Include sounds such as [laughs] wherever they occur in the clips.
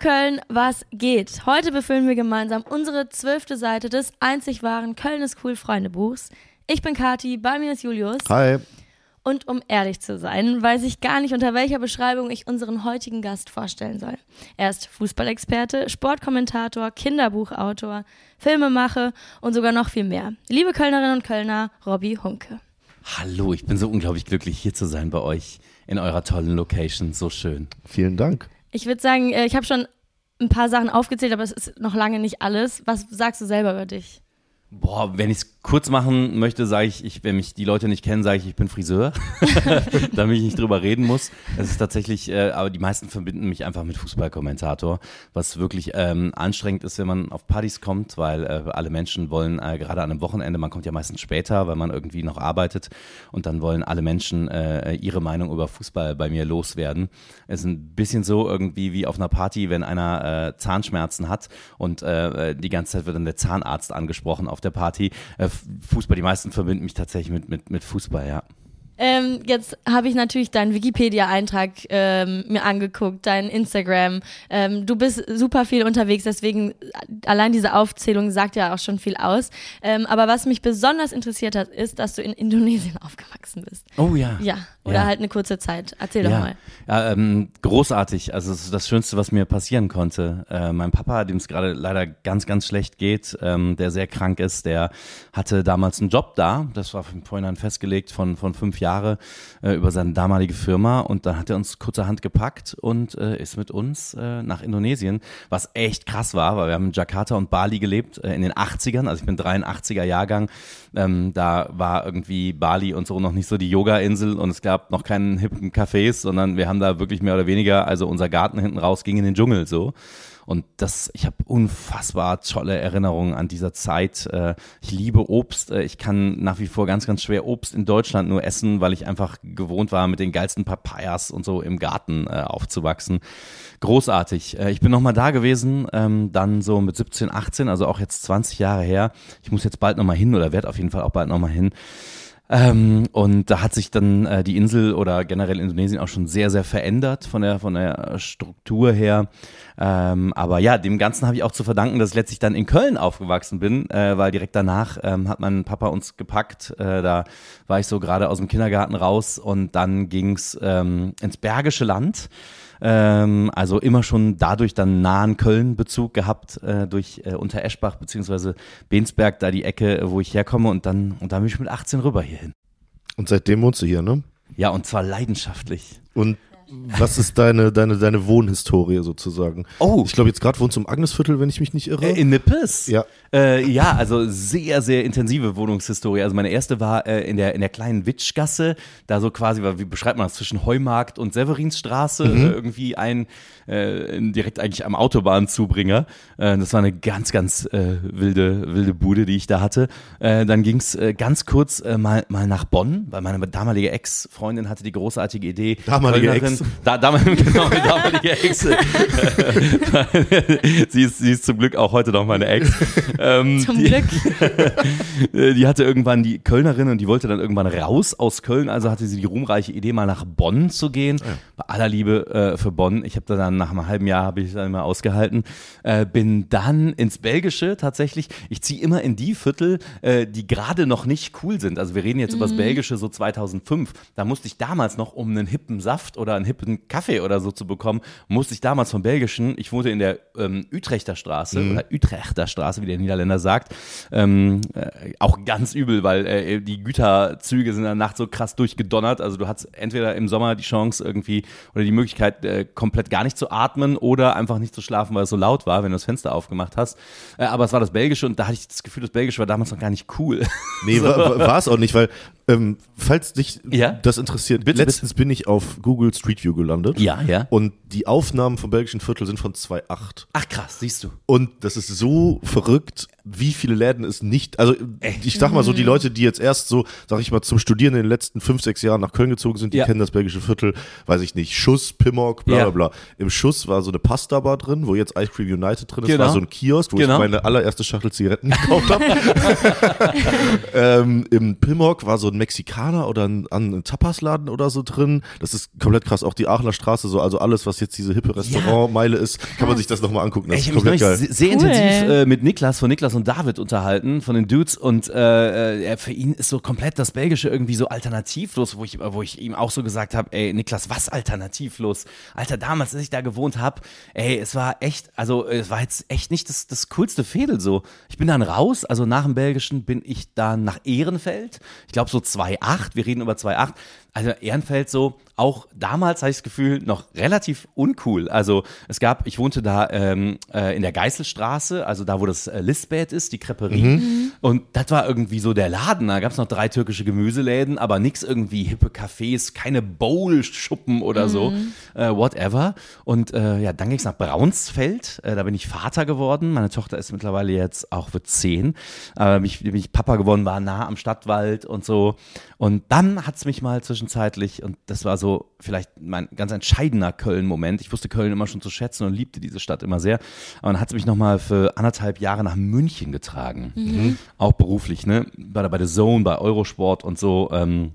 Köln, was geht? Heute befüllen wir gemeinsam unsere zwölfte Seite des einzig wahren Köln ist cool Freundebuchs. Ich bin Kati, bei mir ist Julius. Hi. Und um ehrlich zu sein, weiß ich gar nicht, unter welcher Beschreibung ich unseren heutigen Gast vorstellen soll. Er ist Fußballexperte, Sportkommentator, Kinderbuchautor, Filmemacher und sogar noch viel mehr. Liebe Kölnerinnen und Kölner, Robby Hunke. Hallo, ich bin so unglaublich glücklich, hier zu sein bei euch in eurer tollen Location. So schön. Vielen Dank. Ich würde sagen, äh, ich habe schon ein paar Sachen aufgezählt, aber es ist noch lange nicht alles. Was sagst du selber über dich? Boah, wenn ich es kurz machen möchte, sage ich, ich, wenn mich die Leute nicht kennen, sage ich, ich bin Friseur, [laughs] damit ich nicht drüber reden muss. Es ist tatsächlich, äh, aber die meisten verbinden mich einfach mit Fußballkommentator, was wirklich ähm, anstrengend ist, wenn man auf Partys kommt, weil äh, alle Menschen wollen äh, gerade an einem Wochenende, man kommt ja meistens später, weil man irgendwie noch arbeitet und dann wollen alle Menschen äh, ihre Meinung über Fußball bei mir loswerden. Es ist ein bisschen so irgendwie wie auf einer Party, wenn einer äh, Zahnschmerzen hat und äh, die ganze Zeit wird dann der Zahnarzt angesprochen auf der Party. Äh, Fußball, die meisten verbinden mich tatsächlich mit, mit, mit Fußball, ja. Ähm, jetzt habe ich natürlich deinen Wikipedia-Eintrag ähm, mir angeguckt, dein Instagram. Ähm, du bist super viel unterwegs, deswegen allein diese Aufzählung sagt ja auch schon viel aus. Ähm, aber was mich besonders interessiert hat, ist, dass du in Indonesien [laughs] aufgewachsen bist. Oh ja. Ja, oder Ja. halt eine kurze Zeit. Erzähl doch ja. mal. Ja, ähm, großartig. Also es ist das Schönste, was mir passieren konnte. Äh, mein Papa, dem es gerade leider ganz, ganz schlecht geht, ähm, der sehr krank ist, der hatte damals einen Job da. Das war im Vorhinein festgelegt von, von fünf Jahre äh, über seine damalige Firma. Und dann hat er uns kurzerhand gepackt und äh, ist mit uns äh, nach Indonesien, was echt krass war, weil wir haben in Jakarta und Bali gelebt äh, in den 80ern. Also ich bin 83er Jahrgang. Ähm, da war irgendwie Bali und so noch nicht so die Yoga-Insel und es gab noch keinen hippen Cafés, sondern wir haben da wirklich mehr oder weniger, also unser Garten hinten raus ging in den Dschungel so. Und das, ich habe unfassbar tolle Erinnerungen an dieser Zeit. Äh, Ich liebe Obst. Äh, Ich kann nach wie vor ganz, ganz schwer Obst in Deutschland nur essen, weil ich einfach gewohnt war, mit den geilsten Papayas und so im Garten äh, aufzuwachsen. Großartig. Ich bin nochmal da gewesen, ähm, dann so mit 17, 18, also auch jetzt 20 Jahre her. Ich muss jetzt bald nochmal hin oder werde auf jeden Fall auch bald nochmal hin. Ähm, und da hat sich dann äh, die Insel oder generell Indonesien auch schon sehr, sehr verändert von der, von der Struktur her. Ähm, aber ja, dem Ganzen habe ich auch zu verdanken, dass ich letztlich dann in Köln aufgewachsen bin, äh, weil direkt danach ähm, hat mein Papa uns gepackt. Äh, da war ich so gerade aus dem Kindergarten raus und dann ging's ähm, ins Bergische Land. Ähm, also immer schon dadurch dann nahen Köln-Bezug gehabt, äh, durch äh, Untereschbach beziehungsweise Bensberg, da die Ecke, äh, wo ich herkomme und dann, und dann bin ich mit 18 rüber hierhin. Und seitdem wohnst du hier, ne? Ja, und zwar leidenschaftlich. Und was ist deine, deine, deine Wohnhistorie sozusagen? Oh. Ich glaube, jetzt gerade wohnst du im Agnesviertel, wenn ich mich nicht irre. Äh, in Nippes? Ja. Äh, ja, also sehr, sehr intensive Wohnungshistorie. Also meine erste war äh, in, der, in der kleinen Witschgasse, da so quasi, wie beschreibt man das, zwischen Heumarkt und Severinsstraße, Mhm. äh, irgendwie ein, äh, direkt eigentlich am Autobahnzubringer. Das war eine ganz, ganz wilde, wilde Bude, die ich da hatte. Dann ging's äh, ganz kurz mal, mal nach Bonn, weil meine damalige Ex-Freundin hatte die großartige Idee. Damalige Kölnerin- Ex? Da, damalige, [laughs] genau, die damalige Ex. [laughs] sie, ist, sie ist zum Glück auch heute noch meine Ex. Ähm, Zum die, Glück. [laughs] die hatte irgendwann die Kölnerin und die wollte dann irgendwann raus aus Köln, also hatte sie die ruhmreiche Idee, mal nach Bonn zu gehen. Bei aller Liebe äh, für Bonn. Ich habe da dann nach einem halben Jahr habe ich dann mal ausgehalten. Äh, bin dann ins Belgische tatsächlich. Ich ziehe immer in die Viertel, äh, die gerade noch nicht cool sind. Also wir reden jetzt über das Belgische so 2005. Da musste ich damals noch, um einen hippen Saft oder einen hippen Kaffee oder so zu bekommen, musste ich damals vom Belgischen, ich wohnte in der ähm, Utrechter Straße oder Utrechter Straße, wie der Niederländer sagt, ähm, äh, auch ganz übel, weil äh, die Güterzüge sind dann nachts so krass durchgedonnert. Also du hast entweder im Sommer die Chance irgendwie oder die Möglichkeit, äh, komplett gar nicht zu atmen oder einfach nicht zu schlafen, weil es so laut war, wenn du das Fenster aufgemacht hast. Äh, aber es war das Belgische und da hatte ich das Gefühl, das Belgische war damals noch gar nicht cool. Nee, [laughs] war es auch nicht, weil, ähm, falls dich Ja? das interessiert, Bitte, letztens bin ich auf Google Street View gelandet. Ja, ja. Und die Aufnahmen vom belgischen Viertel sind von 2008. Ach krass, siehst du. Und das ist so verrückt, wie viele Läden es nicht, also ich sag mal so, Mhm. die Leute, die jetzt erst so, sag ich mal, zum Studieren in den letzten fünf, sechs Jahren nach Köln gezogen sind, die Ja. kennen das belgische Viertel, weiß ich nicht, Schuss, Pimmock, bla Ja. bla bla. Im Schuss war so eine Pasta-Bar drin, wo jetzt Ice Cream United drin ist, Genau. war so ein Kiosk, wo Genau. ich meine allererste Schachtel Zigaretten gekauft habe. [laughs] ähm, Im Pimmock war so ein Mexikaner oder ein, ein Tapasladen oder so drin. Das ist komplett krass. Auch die Aachener Straße, so, also alles, was jetzt diese hippe Restaurantmeile ist, kann man sich das nochmal angucken. Das ich ist komplett geil. sehr Cool. intensiv äh, mit Niklas von Niklas und David unterhalten, von den Dudes und äh, äh, für ihn ist so komplett das Belgische irgendwie so alternativlos, wo ich, wo ich ihm auch so gesagt habe, ey Niklas, was alternativlos? Alter, damals, als ich da gewohnt habe, ey, es war echt, also es war jetzt echt nicht das, das coolste Fädel so. Ich bin dann raus, also nach dem Belgischen bin ich dann nach Ehrenfeld, ich glaube so 2,8, wir reden über 2,8, also Ehrenfeld so, auch damals hatte ich das Gefühl, noch relativ uncool. Also es gab, ich wohnte da ähm, äh, in der Geißelstraße, also da, wo das äh, Listbad ist, die Creperie. Und das war irgendwie so der Laden. Da gab es noch drei türkische Gemüseläden, aber nix irgendwie hippe Cafés, keine Bowl-Schuppen oder so, äh, whatever. Und äh, ja, dann ging es nach Braunsfeld. Äh, da bin ich Vater geworden. Meine Tochter ist mittlerweile jetzt auch wird zehn. Äh, bin, ich, bin ich Papa geworden, war nah am Stadtwald und so. Und dann hat es mich mal zwischenzeitlich, und das war so vielleicht mein ganz entscheidender Köln-Moment. Ich wusste Köln immer schon zu schätzen und liebte diese Stadt immer sehr. Aber dann hat es mich nochmal für anderthalb Jahre nach München getragen. Auch beruflich, ne? Bei, der- bei der Zone, bei Eurosport und so. Ähm,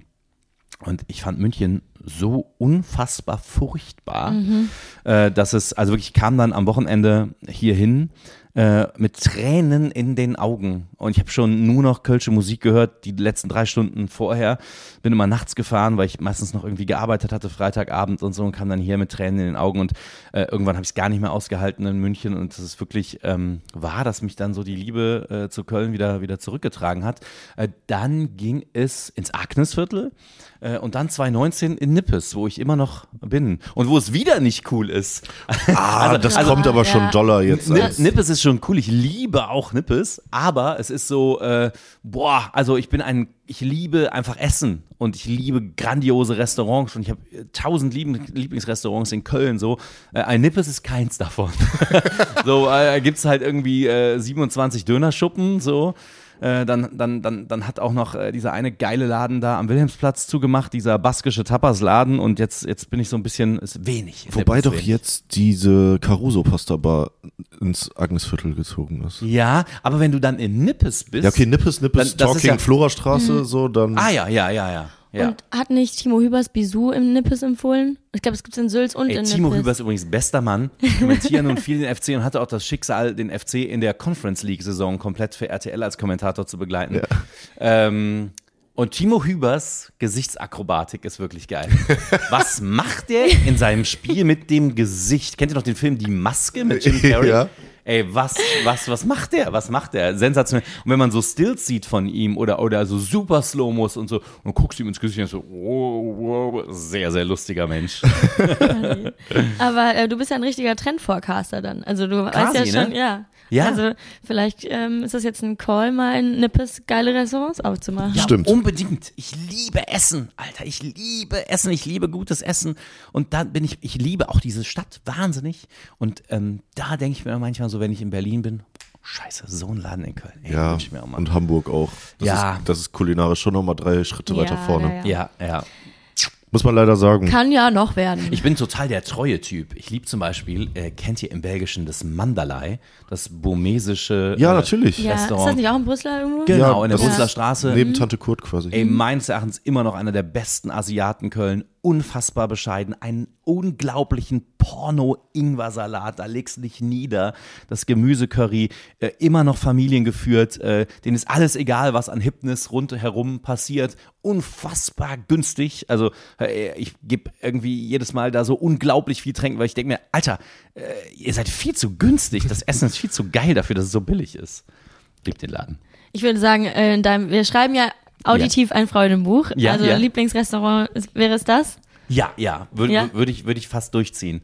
und ich fand München so unfassbar furchtbar, äh, dass es, also wirklich, ich kam dann am Wochenende hierhin äh, mit Tränen in den Augen. Und ich habe schon nur noch kölsche Musik gehört, die letzten drei Stunden vorher. Bin immer nachts gefahren, weil ich meistens noch irgendwie gearbeitet hatte, Freitagabend und so, und kam dann hier mit Tränen in den Augen. Und äh, irgendwann habe ich es gar nicht mehr ausgehalten in München. Und das ist wirklich ähm, wahr, dass mich dann so die Liebe äh, zu Köln wieder, wieder zurückgetragen hat. Äh, dann ging es ins Agnesviertel. Äh, und dann 2019 in Nippes, wo ich immer noch bin. Und wo es wieder nicht cool ist. Ah, [laughs] das also- kommt aber Ja. schon doller jetzt. Nip, als- Nippes ist schon cool. Ich liebe auch Nippes, aber es ist so, äh, boah, also ich bin ein, ich liebe einfach Essen und ich liebe grandiose Restaurants und ich habe äh, tausend lieben, Lieblingsrestaurants in Köln. So, äh, ein Nippes ist keins davon. [laughs] so äh, gibt's halt irgendwie äh, 27 Dönerschuppen, so. Äh, dann, dann, dann, dann hat auch noch äh, dieser eine geile Laden da am Wilhelmsplatz zugemacht, dieser baskische Tapas-Laden und jetzt, jetzt bin ich so ein bisschen, ist wenig. Wobei doch wenig. jetzt diese Caruso-Pasta-Bar ins Agnesviertel gezogen ist. Ja, aber wenn du dann in Nippes bist. Ja, okay, Nippes, Nippes, Dann- Talking ja- Florastraße, so, dann. Ah ja, ja, ja, ja. Ja. Und hat nicht Timo Hübers Bisou im Nippes empfohlen? Ich glaube, es gibt es in Sülz und Ey, in Timo Nippes. Hüber ist übrigens bester Mann. Ich kommentiere nun viel den FC und hatte auch das Schicksal, den FC in der Conference League-Saison komplett für RTL als Kommentator zu begleiten. Ähm, und Timo Hübers Gesichtsakrobatik ist wirklich geil. Was macht der in seinem Spiel mit dem Gesicht? Kennt ihr noch den Film Die Maske mit Jim Carrey? [laughs] Ja. Ey, was, was, was macht der? Was macht der? Sensationell. Und wenn man so Stills sieht von ihm oder, oder so super Slow-Mos und so und guckst ihm ins Gesicht und so, wow, wow, sehr, sehr lustiger Mensch. [laughs] Aber äh, du bist ja ein richtiger Trendforecaster dann. Also du Quasi, weißt ja schon, ne? ja. Ja. Also vielleicht ähm, ist das jetzt ein Call, mal in Nippes geile Restaurants aufzumachen. Ja, Stimmt. Unbedingt. Ich liebe Essen, Alter. Ich liebe Essen. Ich liebe gutes Essen. Und da bin ich, ich liebe auch diese Stadt wahnsinnig. Und ähm, da denke ich mir manchmal so, wenn ich in Berlin bin, scheiße, so ein Laden in Köln. Ey, Ja, wünsch ich mir auch mal. und Hamburg auch. Das, Ja. ist, das ist kulinarisch schon nochmal drei Schritte Ja, weiter vorne. ja, ja, ja. Muss man leider sagen. Kann ja noch werden. Ich bin total der treue Typ. Ich liebe zum Beispiel, äh, kennt ihr im Belgischen das Mandalay, das burmesische ja, äh, natürlich. ja, ist Restaurant. das nicht auch in Brüssel irgendwo? Genau, Ja, in der das Brüsseler Straße. Neben Tante Kurt quasi. Ey, meines Erachtens immer noch einer der besten Asiaten Köln. Unfassbar bescheiden. Einen unglaublichen Porno-Ingwer-Salat. Da legst du dich nieder. Das Gemüsecurry. Äh, immer noch familiengeführt. Äh, denen ist alles egal, was an Hipness rundherum passiert. Unfassbar günstig. Also, äh, ich gebe irgendwie jedes Mal da so unglaublich viel Tränken, weil ich denke mir, Alter, äh, ihr seid viel zu günstig. Das Essen ist viel zu geil dafür, dass es so billig ist. Liebt den Laden. Ich würde sagen, äh, in deinem, wir schreiben ja auditiv ein Freudenbuch. Ja, also ja. Lieblingsrestaurant wäre es das? Ja, ja. Würde Ja? würd ich, würd ich fast durchziehen.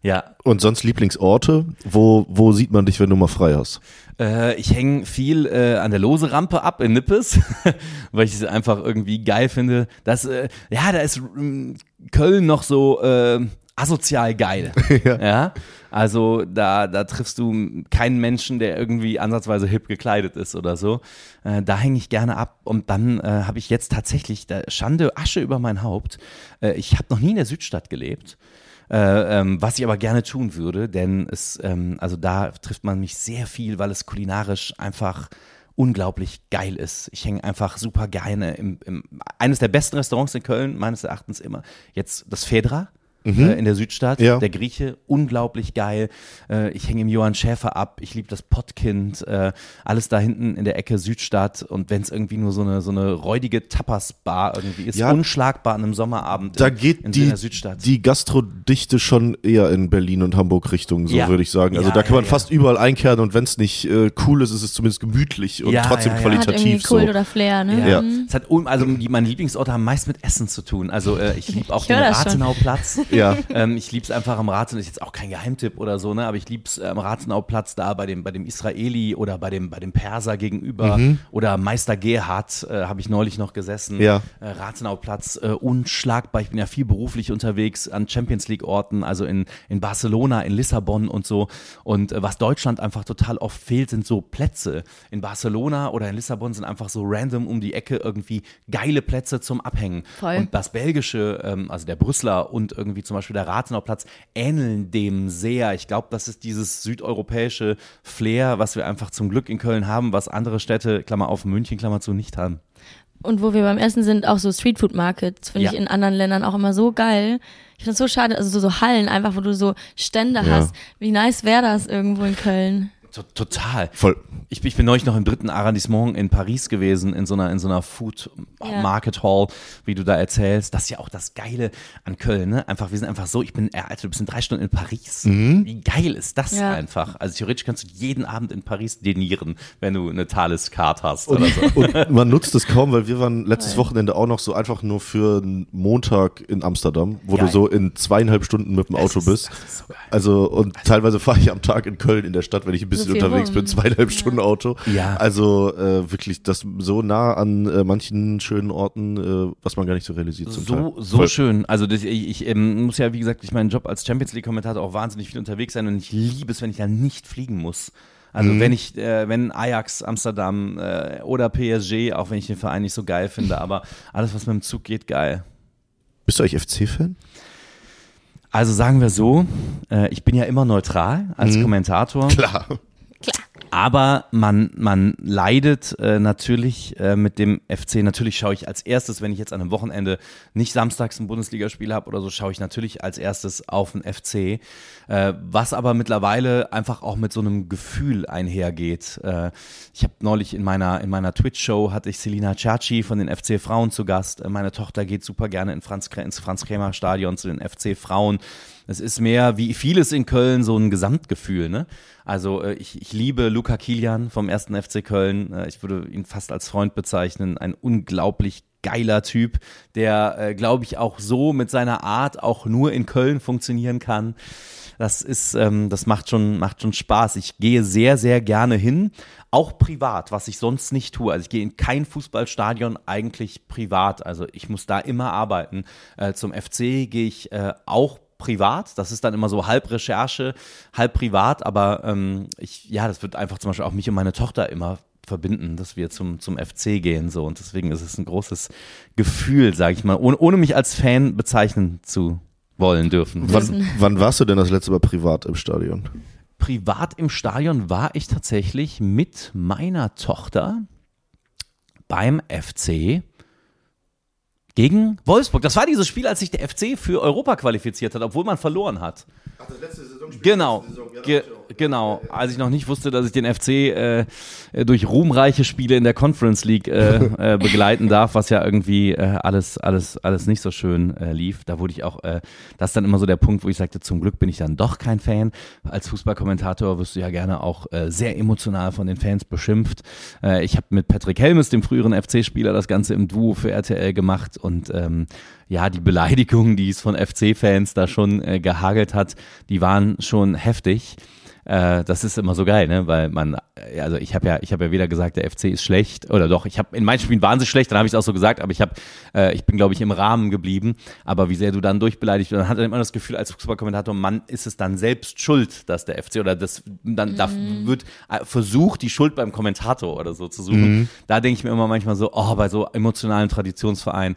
Ja, Und sonst Lieblingsorte? Wo, wo sieht man dich, wenn du mal frei hast? Äh, ich hänge viel äh, an der Lose-Rampe ab in Nippes, [laughs] weil ich es einfach irgendwie geil finde. Das, äh, ja, da ist mm, Köln noch so äh, asozial geil. [laughs] ja. Also da, da triffst du keinen Menschen, der irgendwie ansatzweise hip gekleidet ist oder so. Äh, da hänge ich gerne ab. Und dann äh, habe ich jetzt tatsächlich Schande, Asche über mein Haupt. Äh, ich habe noch nie in der Südstadt gelebt. Äh, ähm, was ich aber gerne tun würde, denn es, ähm, also da trifft man mich sehr viel, weil es kulinarisch einfach unglaublich geil ist. Ich hänge einfach super gerne im, im eines der besten Restaurants in Köln, meines Erachtens immer. Jetzt das Fedra. Äh, in der Südstadt. Ja. Der Grieche, unglaublich geil. Äh, ich hänge im Johann Schäfer ab. Ich liebe das Pottkind. Äh, alles da hinten in der Ecke Südstadt. Und wenn es irgendwie nur so eine, so eine räudige Tapas-Bar irgendwie ist, Ja. unschlagbar an einem Sommerabend Da in, geht in, die, der Südstadt. die Gastrodichte schon eher in Berlin und Hamburg Richtung, so Ja. würde ich sagen. Also Ja, da kann ja, man ja. fast überall einkehren und wenn es nicht äh, cool ist, ist es zumindest gemütlich und Ja, trotzdem ja, ja. Hat irgendwie qualitativ so. Oder Flair, ne? Ja. Ja. Mhm. Es hat, also die, meine Lieblingsorte haben meist mit Essen zu tun. Also äh, ich liebe auch Ich den. Rathenauplatz. [laughs] Ja. ähm, ich liebe es einfach am Rathenau, ist jetzt auch kein Geheimtipp oder so, ne? Aber ich liebe es am Rathenauplatz da bei dem, bei dem Israeli oder bei dem, bei dem Perser gegenüber oder Meister Gerhard äh, habe ich neulich noch gesessen. Ja. Äh, Rathenauplatz, äh, unschlagbar. Ich bin ja viel beruflich unterwegs an Champions League Orten, also in, in Barcelona, in Lissabon und so. Und äh, was Deutschland einfach total oft fehlt, sind so Plätze. In Barcelona oder in Lissabon sind einfach so random um die Ecke irgendwie geile Plätze zum Abhängen. Voll. Und das Belgische, ähm, also der Brüsseler und irgendwie zum Beispiel der Rathenauplatz ähneln dem sehr. Ich glaube, das ist dieses südeuropäische Flair, was wir einfach zum Glück in Köln haben, was andere Städte, Klammer auf München, Klammer zu, nicht haben. Und wo wir beim Essen sind, auch so Streetfood Markets, finde Ja. ich in anderen Ländern auch immer so geil. Ich finde es so schade, also so, so Hallen einfach, wo du so Stände Ja. hast. Wie nice wäre das irgendwo in Köln? To- Total. Voll. Ich, ich bin neulich noch im dritten Arrondissement in Paris gewesen, in so einer, in so einer Food Ja. Market Hall, wie du da erzählst. Das ist ja auch das Geile an Köln, ne? Einfach, wir sind einfach so, ich bin, äh, Alter, du bist in drei Stunden in Paris. Wie geil ist das Ja. einfach? Also theoretisch kannst du jeden Abend in Paris denieren, wenn du eine Thales-Card hast oder so. [laughs] Und man nutzt es kaum, weil wir waren letztes Wochenende auch noch so einfach nur für einen Montag in Amsterdam, wo Geil. du so in zweieinhalb Stunden mit dem Auto ist- bist. das ist so geil. Also und teilweise fahre ich am Tag in Köln in der Stadt, wenn ich ein bisschen Viel unterwegs rum. bin, zweieinhalb Stunden Auto. Ja. Also äh, wirklich das so nah an äh, manchen schönen Orten, äh, was man gar nicht so realisiert. Zum So, Teil. so Voll. schön. Also das, ich, ich ähm, muss ja, wie gesagt, ich meinen Job als Champions League-Kommentator auch wahnsinnig viel unterwegs sein und ich liebe es, wenn ich da nicht fliegen muss. Also Mhm. wenn ich, äh, wenn Ajax, Amsterdam äh, oder PSG, auch wenn ich den Verein nicht so geil finde, [laughs] aber alles, was mit dem Zug geht, geil. Bist du eigentlich FC-Fan? Also sagen wir so, äh, ich bin ja immer neutral als Mhm. Kommentator. [laughs] Klar. Aber man, man leidet äh, natürlich äh, mit dem FC. Natürlich schaue ich als erstes, wenn ich jetzt an einem Wochenende nicht samstags ein Bundesligaspiel habe oder so, schaue ich natürlich als erstes auf den FC. Äh, was aber mittlerweile einfach auch mit so einem Gefühl einhergeht. Äh, ich habe neulich in meiner, in meiner Twitch-Show hatte ich Selina Ciacci von den FC Frauen zu Gast. Äh, meine Tochter geht super gerne in Franz, ins Franz-Krämer-Stadion zu den FC Frauen. Es ist mehr, wie vieles in Köln, so ein Gesamtgefühl. Ne? Also äh, ich, ich liebe Luca Kilian vom ersten FC Köln. Äh, ich würde ihn fast als Freund bezeichnen. Ein unglaublich geiler Typ, der, äh, glaube ich, auch so mit seiner Art auch nur in Köln funktionieren kann. Das ist, ähm, das macht schon, macht schon Spaß. Ich gehe sehr, sehr gerne hin, auch privat, was ich sonst nicht tue. Also ich gehe in kein Fußballstadion eigentlich privat. Also ich muss da immer arbeiten. Äh, zum FC gehe ich äh, auch privat. Das ist dann immer so halb Recherche, halb privat. Aber ähm, ich, ja, das wird einfach zum Beispiel auch mich und meine Tochter immer verbinden, dass wir zum, zum FC gehen. So. Und deswegen ist es ein großes Gefühl, sage ich mal, ohne, ohne mich als Fan bezeichnen zu wollen dürfen. Wann, wann warst du denn das letzte Mal privat im Stadion? privat im Stadion war ich tatsächlich mit meiner Tochter beim FC gegen Wolfsburg. Das war dieses Spiel, als sich der FC für Europa qualifiziert hat, obwohl man verloren hat. Genau, ge genau. Als ich noch nicht wusste, dass ich den FC äh, durch ruhmreiche Spiele in der Conference League äh, [laughs] äh, begleiten darf, was ja irgendwie äh, alles, alles, alles nicht so schön äh, lief. Da wurde ich auch, äh, das ist dann immer so der Punkt, wo ich sagte, zum Glück bin ich dann doch kein Fan. Als Fußballkommentator wirst du ja gerne auch äh, sehr emotional von den Fans beschimpft. Äh, ich habe mit Patrick Helmes, dem früheren FC-Spieler, das Ganze im Duo für RTL gemacht und ähm, ja, die Beleidigungen, die es von FC-Fans da schon äh, gehagelt hat, die waren schon heftig. Äh, das ist immer so geil, ne? Weil man, äh, also ich habe ja, ich habe ja weder gesagt, der FC ist schlecht oder doch. Ich habe in meinen Spielen waren sie schlecht, dann habe ich es auch so gesagt, aber ich habe, äh, ich bin glaube ich im Rahmen geblieben. Aber wie sehr du dann durchbeleidigt, und dann hat man immer das Gefühl als Fußballkommentator, man ist es dann selbst schuld, dass der FC oder das dann da wird äh, versucht, die Schuld beim Kommentator oder so zu suchen. Da denke ich mir immer manchmal so, oh, bei so emotionalen Traditionsvereinen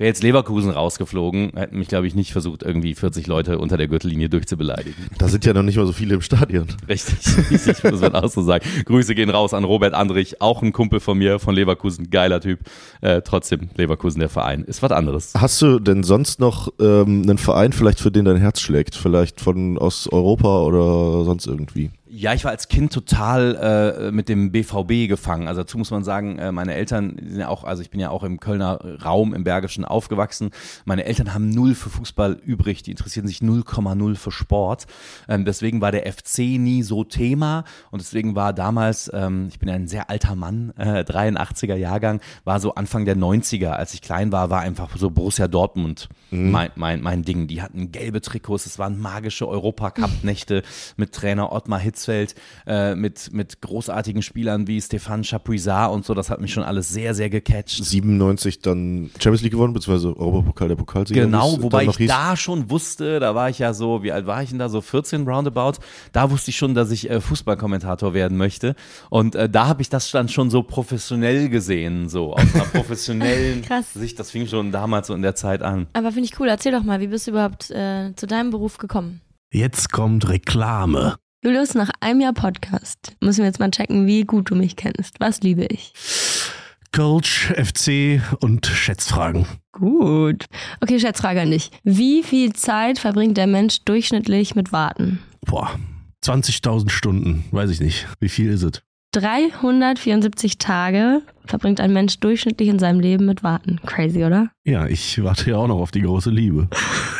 Wäre jetzt Leverkusen rausgeflogen, hätten mich, glaube ich, nicht versucht, irgendwie 40 Leute unter der Gürtellinie durchzubeleidigen. Da sind ja noch nicht mal so viele im Stadion. Richtig, [laughs] richtig, muss man auch so sagen. Grüße gehen raus an Robert Andrich, auch ein Kumpel von mir von Leverkusen, geiler Typ. Äh, trotzdem, Leverkusen, der Verein, ist was anderes. Hast du denn sonst noch ähm, einen Verein, vielleicht für den dein Herz schlägt? Vielleicht von aus Europa oder sonst irgendwie? Ja, ich war als Kind total äh, mit dem BVB gefangen. Also dazu muss man sagen, äh, meine Eltern sind ja auch, also ich bin ja auch im Kölner Raum, im Bergischen aufgewachsen. Meine Eltern haben null für Fußball übrig, die interessieren sich 0,0 für Sport. Ähm, deswegen war der FC nie so Thema und deswegen war damals, ähm, ich bin ja ein sehr alter Mann, äh, 83er Jahrgang, war so Anfang der 90er, als ich klein war, war einfach so Borussia Dortmund mhm. mein, mein, mein Ding. Die hatten gelbe Trikots, es waren magische Europacup-Nächte mit Trainer Ottmar Hitz Hitzfeld äh, mit, mit großartigen Spielern wie Stefan Chapuisat und so, das hat mich schon alles sehr, sehr gecatcht. 97 dann Champions League gewonnen, beziehungsweise Europapokal der Pokalsieger. Genau, wobei ich hieß. da schon wusste, da war ich ja so, wie alt war ich denn da, so 14 roundabout, da wusste ich schon, dass ich äh, Fußballkommentator werden möchte und äh, da habe ich das dann schon so professionell gesehen, so aus einer [laughs] professionellen Sicht, das fing schon damals so in der Zeit an. Aber finde ich cool, erzähl doch mal, wie bist du überhaupt äh, zu deinem Beruf gekommen? Jetzt kommt Reklame. Julius, nach einem Jahr Podcast müssen wir jetzt mal checken, wie gut du mich kennst. Was liebe ich? Coach, FC und Schätzfragen. Gut. Okay, Schätzfrage an dich. Wie viel Zeit verbringt der Mensch durchschnittlich mit Warten? Boah, 20.000 Stunden, weiß ich nicht. Wie viel ist es? 374 Tage verbringt ein Mensch durchschnittlich in seinem Leben mit Warten. Crazy, oder? Ja, ich warte ja auch noch auf die große Liebe. [laughs]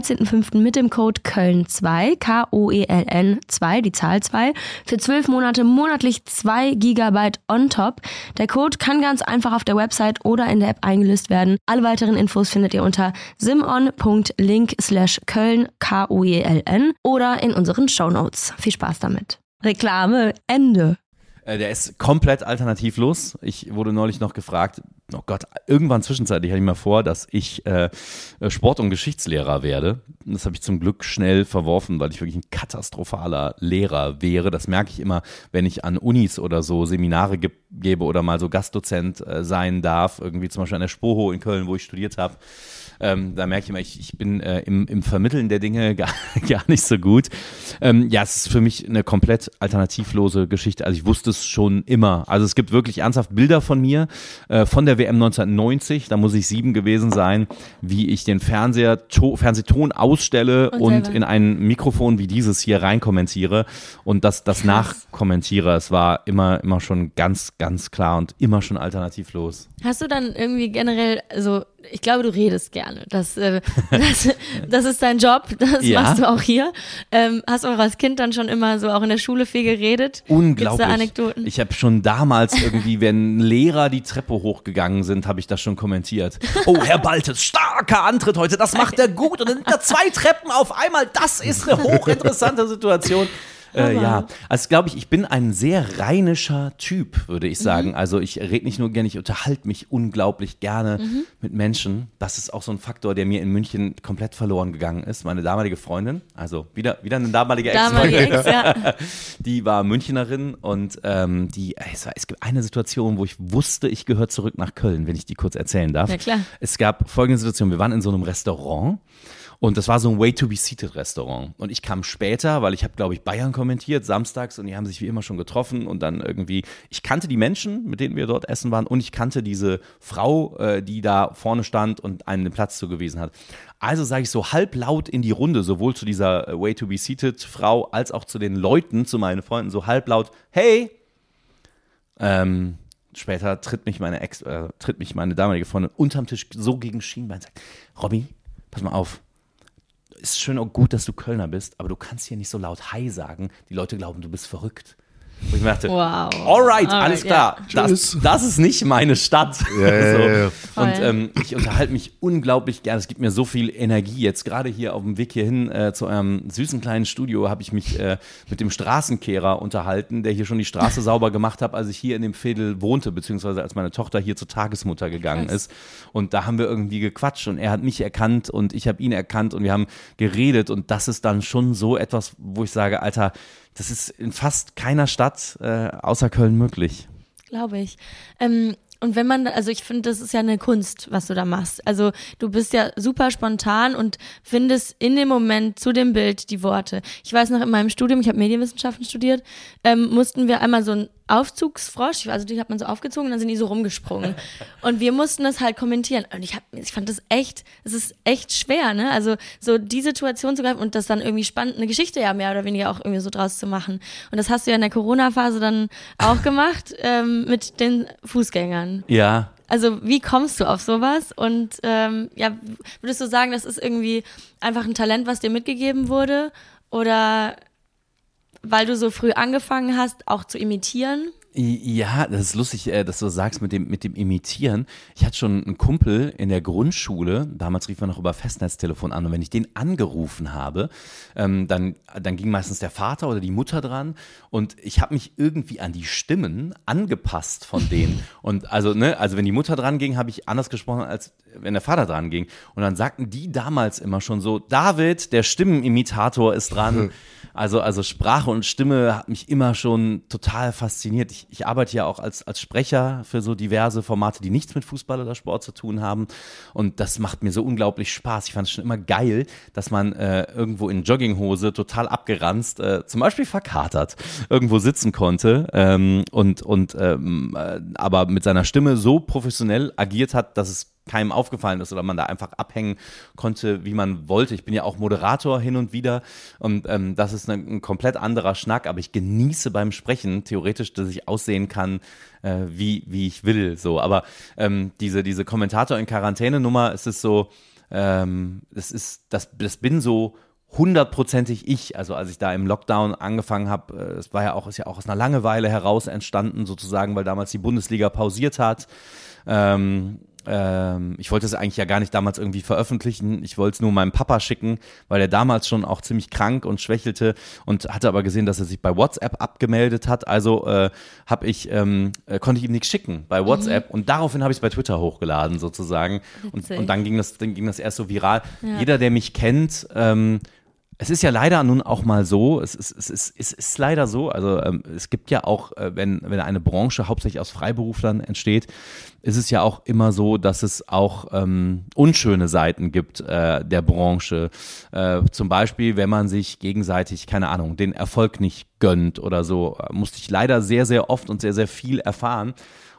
13.05. mit dem Code Köln2, K-O-E-L-N 2, die Zahl 2, für 12 Monate monatlich 2 GB on top. Der Code kann ganz einfach auf der Website oder in der App eingelöst werden. Alle weiteren Infos findet ihr unter simon.link slash Köln, K-O-E-L-N oder in unseren Shownotes. Viel Spaß damit. Reklame, Ende. Äh, der ist komplett alternativlos. Ich wurde neulich noch gefragt, oh Gott, irgendwann zwischenzeitlich hatte ich mal vor, dass ich äh, Sport- und Geschichtslehrer werde. Das habe ich zum Glück schnell verworfen, weil ich wirklich ein katastrophaler Lehrer wäre. Das merke ich immer, wenn ich an Unis oder so Seminare ge gebe oder mal so Gastdozent äh, sein darf, irgendwie zum Beispiel an der Spoho in Köln, wo ich studiert habe. Ähm, da merke ich immer, ich, ich bin äh, im, im Vermitteln der Dinge [laughs] gar, gar nicht so gut. Ähm, ja, es ist für mich eine komplett alternativlose Geschichte. Also ich wusste es schon immer. Also es gibt wirklich ernsthaft Bilder von mir, äh, von der WM 1990, da muss ich sieben gewesen sein, wie ich den Fernseher, to, Fernsehton ausstelle und, und in ein Mikrofon wie dieses hier reinkommentiere und das, das nachkommentiere. Es war immer, immer schon ganz, ganz klar und immer schon alternativlos. Hast du dann irgendwie generell, also ich glaube, du redest gerne. Das, äh, [laughs] das, das ist dein Job, das ja. machst du auch hier. Ähm, hast du auch als Kind dann schon immer so auch in der Schule viel geredet? Unglaublich. Anekdoten? Ich habe schon damals irgendwie, wenn Lehrer die Treppe hochgegangen sind, habe ich das schon kommentiert. Oh, Herr Baltes, starker Antritt heute, das macht er gut. Und dann sind da zwei Treppen auf einmal. Das ist eine hochinteressante Situation. Äh, ja, also glaube ich, ich bin ein sehr rheinischer Typ, würde ich sagen. Mhm. Also ich rede nicht nur gerne, ich unterhalte mich unglaublich gerne mhm. mit Menschen. Das ist auch so ein Faktor, der mir in München komplett verloren gegangen ist. Meine damalige Freundin, also wieder, wieder eine damalige Ex-Freundin, Ex, ja. [laughs] die war Münchnerin und ähm, die, es, war, es gibt eine Situation, wo ich wusste, ich gehöre zurück nach Köln, wenn ich die kurz erzählen darf. Ja, klar. Es gab folgende Situation, wir waren in so einem Restaurant und das war so ein Way-to-be-seated-Restaurant. Und ich kam später, weil ich habe, glaube ich, Bayern kommentiert, samstags, und die haben sich wie immer schon getroffen. Und dann irgendwie, ich kannte die Menschen, mit denen wir dort essen waren, und ich kannte diese Frau, äh, die da vorne stand und einen Platz zugewiesen hat. Also sage ich so halblaut in die Runde, sowohl zu dieser äh, Way-to-be-seated Frau als auch zu den Leuten, zu meinen Freunden, so halblaut, hey, Ähm, später tritt mich meine Ex, äh, tritt mich meine damalige Freundin unterm Tisch so gegen Schienbein und sagt, Robby, pass mal auf. Ist schön und gut, dass du Kölner bist, aber du kannst hier nicht so laut Hi sagen. Die Leute glauben, du bist verrückt. Und ich mir dachte, Wow. alright, Alright, alles klar. ja. Das, das ist nicht meine Stadt. Ja, [laughs] so. Und ähm, ich unterhalte mich unglaublich gern. Es gibt mir so viel Energie. Jetzt gerade hier auf dem Weg hierhin äh, zu eurem süßen kleinen Studio habe ich mich äh, mit dem Straßenkehrer unterhalten, der hier schon die Straße [laughs] sauber gemacht hat, als ich hier in dem Viertel wohnte, beziehungsweise als meine Tochter hier zur Tagesmutter gegangen Krass. ist. Und da haben wir irgendwie gequatscht und er hat mich erkannt und ich habe ihn erkannt und wir haben geredet. Und das ist dann schon so etwas, wo ich sage, Alter, das ist in fast keiner Stadt äh, außer Köln möglich. Glaube ich. Ähm, und wenn man, also ich finde, das ist ja eine Kunst, was du da machst. Also du bist ja super spontan und findest in dem Moment zu dem Bild die Worte. Ich weiß noch in meinem Studium, ich habe Medienwissenschaften studiert, ähm, mussten wir einmal so einen Aufzugsfrosch, also die hat man so aufgezogen und dann sind die so rumgesprungen. [laughs] Und wir mussten das halt kommentieren. Und ich, hab, ich fand das echt, es ist echt schwer, ne? Also so die Situation zu greifen und das dann irgendwie spannend, eine Geschichte ja mehr oder weniger auch irgendwie so draus zu machen. Und das hast du ja in der Corona-Phase dann auch [laughs] gemacht ähm, mit den Fußgängern. Ja, Also wie kommst du auf sowas? Und ähm, ja, würdest du sagen, das ist irgendwie einfach ein Talent, was dir mitgegeben wurde? Oder weil du so früh angefangen hast, auch zu imitieren? Ja, das ist lustig, äh, dass du das sagst mit dem, mit dem Imitieren. Ich hatte schon einen Kumpel in der Grundschule, damals rief er noch über Festnetztelefon an und wenn ich den angerufen habe, ähm, dann, dann ging meistens der Vater oder die Mutter dran und ich habe mich irgendwie an die Stimmen angepasst von denen. [laughs] Und also, ne, also wenn die Mutter dran ging, habe ich anders gesprochen, als wenn der Vater dran ging. Und dann sagten die damals immer schon so, David, der Stimmenimitator ist dran. [laughs] Also, also Sprache und Stimme hat mich immer schon total fasziniert. Ich, ich arbeite ja auch als, als Sprecher für so diverse Formate, die nichts mit Fußball oder Sport zu tun haben. Und das macht mir so unglaublich Spaß. Ich fand es schon immer geil, dass man äh, irgendwo in Jogginghose total abgeranzt, äh, zum Beispiel verkatert, irgendwo sitzen konnte ähm, und, und ähm, äh, aber mit seiner Stimme so professionell agiert hat, dass es keinem aufgefallen ist oder man da einfach abhängen konnte, wie man wollte. Ich bin ja auch Moderator hin und wieder und ähm, das ist ein, ein komplett anderer Schnack, aber ich genieße beim Sprechen theoretisch, dass ich aussehen kann, äh, wie, wie ich will. So, aber ähm, diese, diese Kommentator in Quarantäne-Nummer, es ist so, ähm, das ist, das, das bin so hundertprozentig ich, also als ich da im Lockdown angefangen habe, äh, es war ja auch, ist ja auch aus einer Langeweile heraus entstanden, sozusagen, weil damals die Bundesliga pausiert hat. Ähm, ähm, ich wollte es eigentlich ja gar nicht damals irgendwie veröffentlichen. Ich wollte es nur meinem Papa schicken, weil er damals schon auch ziemlich krank und schwächelte und hatte aber gesehen, dass er sich bei WhatsApp abgemeldet hat. Also äh, habe ich ähm, äh, konnte ich ihm nichts schicken bei WhatsApp und daraufhin habe ich es bei Twitter hochgeladen sozusagen und, und dann ging das dann ging das erst so viral. Jeder, der mich kennt, ähm, es ist ja leider nun auch mal so, es ist, es ist, es ist leider so, also ähm, es gibt ja auch, äh, wenn, wenn eine Branche hauptsächlich aus Freiberuflern entsteht, ist es ja auch immer so, dass es auch ähm, unschöne Seiten gibt äh, der Branche. Äh, zum Beispiel, wenn man sich gegenseitig, keine Ahnung, den Erfolg nicht gönnt oder so, äh, musste ich leider sehr, sehr oft und sehr, sehr viel erfahren.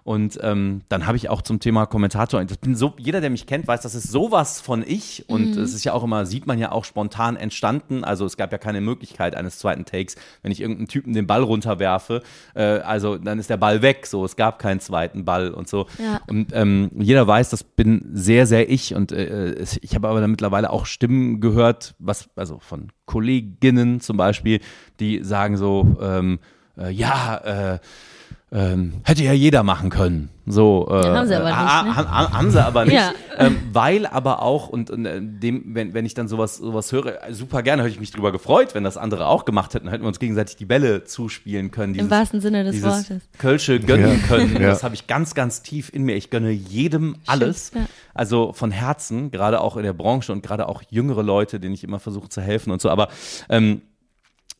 Und ähm, dann habe ich auch zum Thema Kommentator, das bin so, jeder, der mich kennt, weiß, das ist sowas von ich. Und es ist ja auch immer, sieht man ja auch spontan entstanden. Also es gab ja keine Möglichkeit eines zweiten Takes, wenn ich irgendeinen Typen den Ball runterwerfe. Äh, also dann ist der Ball weg. So, es gab keinen zweiten Ball und so. Ja. Und ähm, jeder weiß, das bin sehr, sehr ich. Und äh, ich habe aber dann mittlerweile auch Stimmen gehört, was, also von Kolleginnen zum Beispiel, die sagen so, ähm, äh, ja, äh, ähm, hätte ja jeder machen können. So, äh, Ja, haben sie aber äh, nicht, ne? ha- ha- haben sie aber nicht. Ja. Ähm, weil aber auch, und, und äh, dem, wenn, wenn ich dann sowas, sowas höre, äh, super gerne, hätte ich mich drüber gefreut, wenn das andere auch gemacht hätten, hätten wir uns gegenseitig die Bälle zuspielen können. Dieses, Im wahrsten Sinne des dieses Wortes. Kölsche gönnen Ja. können. Ja. Das habe ich ganz, ganz tief in mir. Ich gönne jedem alles. ja. Also von Herzen, gerade auch in der Branche und gerade auch jüngere Leute, denen ich immer versuche zu helfen und so. Aber ähm,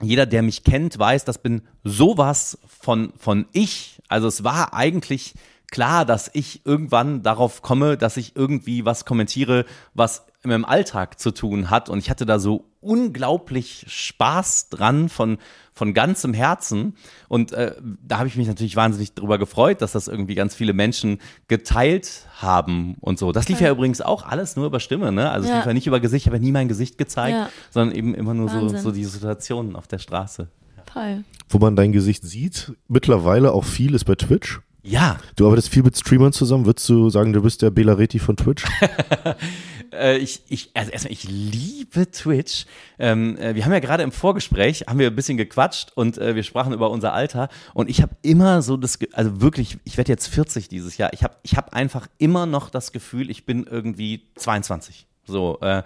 jeder, der mich kennt, weiß, das bin sowas von, von ich. Also es war eigentlich klar, dass ich irgendwann darauf komme, dass ich irgendwie was kommentiere, was in meinem Alltag zu tun hat. Und ich hatte da so unglaublich Spaß dran von, von ganzem Herzen. Und äh, da habe ich mich natürlich wahnsinnig drüber gefreut, dass das irgendwie ganz viele Menschen geteilt haben und so. Das lief ja, übrigens auch alles nur über Stimme, ne? Also es Ja. lief ja nicht über Gesicht, ich habe ja nie mein Gesicht gezeigt, Ja. sondern eben immer nur so, Wahnsinn. so die Situationen auf der Straße. Toll. Wo man dein Gesicht sieht, mittlerweile auch viel ist bei Twitch. Ja, Du arbeitest viel mit Streamern zusammen. Würdest du sagen, du bist der Bela Reti von Twitch? [laughs] äh, ich, ich, also erstmal, ich liebe Twitch. Ähm, äh, wir haben ja gerade im Vorgespräch, haben wir ein bisschen gequatscht und äh, wir sprachen über unser Alter und ich habe immer so das, also wirklich, ich werde jetzt 40 dieses Jahr, ich habe ich hab einfach immer noch das Gefühl, ich bin irgendwie 22. So, äh,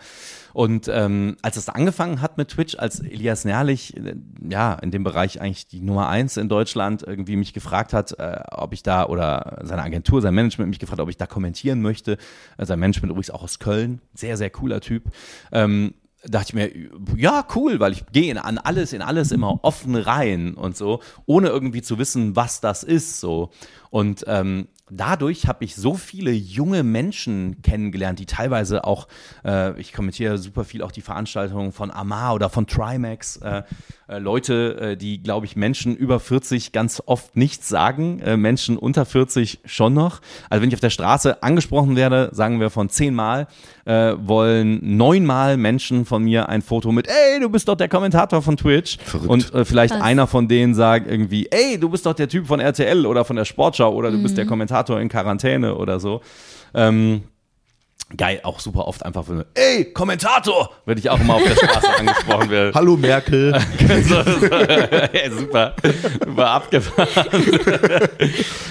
und ähm, als es angefangen hat mit Twitch, als Elias Nerlich, äh, ja, in dem Bereich eigentlich die Nummer eins in Deutschland, irgendwie mich gefragt hat, äh, ob ich da, oder seine Agentur, sein Management mich gefragt, ob ich da kommentieren möchte. Äh, sein Management übrigens auch aus Köln, sehr, sehr cooler Typ. Ähm, dachte ich mir, ja, cool, weil ich gehe in- an alles, in alles immer offen rein und so, ohne irgendwie zu wissen, was das ist, so. Und ähm, dadurch habe ich so viele junge Menschen kennengelernt, die teilweise auch, äh, ich kommentiere super viel auch die Veranstaltungen von Amar oder von Trimax, äh, äh, Leute, äh, die, glaube ich, Menschen über 40 ganz oft nichts sagen, äh, Menschen unter 40 schon noch. Also wenn ich auf der Straße angesprochen werde, sagen wir von zehnmal, äh, wollen neunmal Menschen von mir ein Foto mit, ey, du bist doch der Kommentator von Twitch. Verrückt. Und äh, vielleicht Krass. einer von denen sagt irgendwie, ey, du bist doch der Typ von RTL oder von der Sportschau oder du Mhm. bist der Kommentator in Quarantäne oder so. Ähm, geil, auch super oft einfach für, ey, Kommentator, werde ich auch immer auf der Straße [laughs] angesprochen werden. Hallo Merkel. [laughs] so, so, [laughs] ja, super, super abgefahren.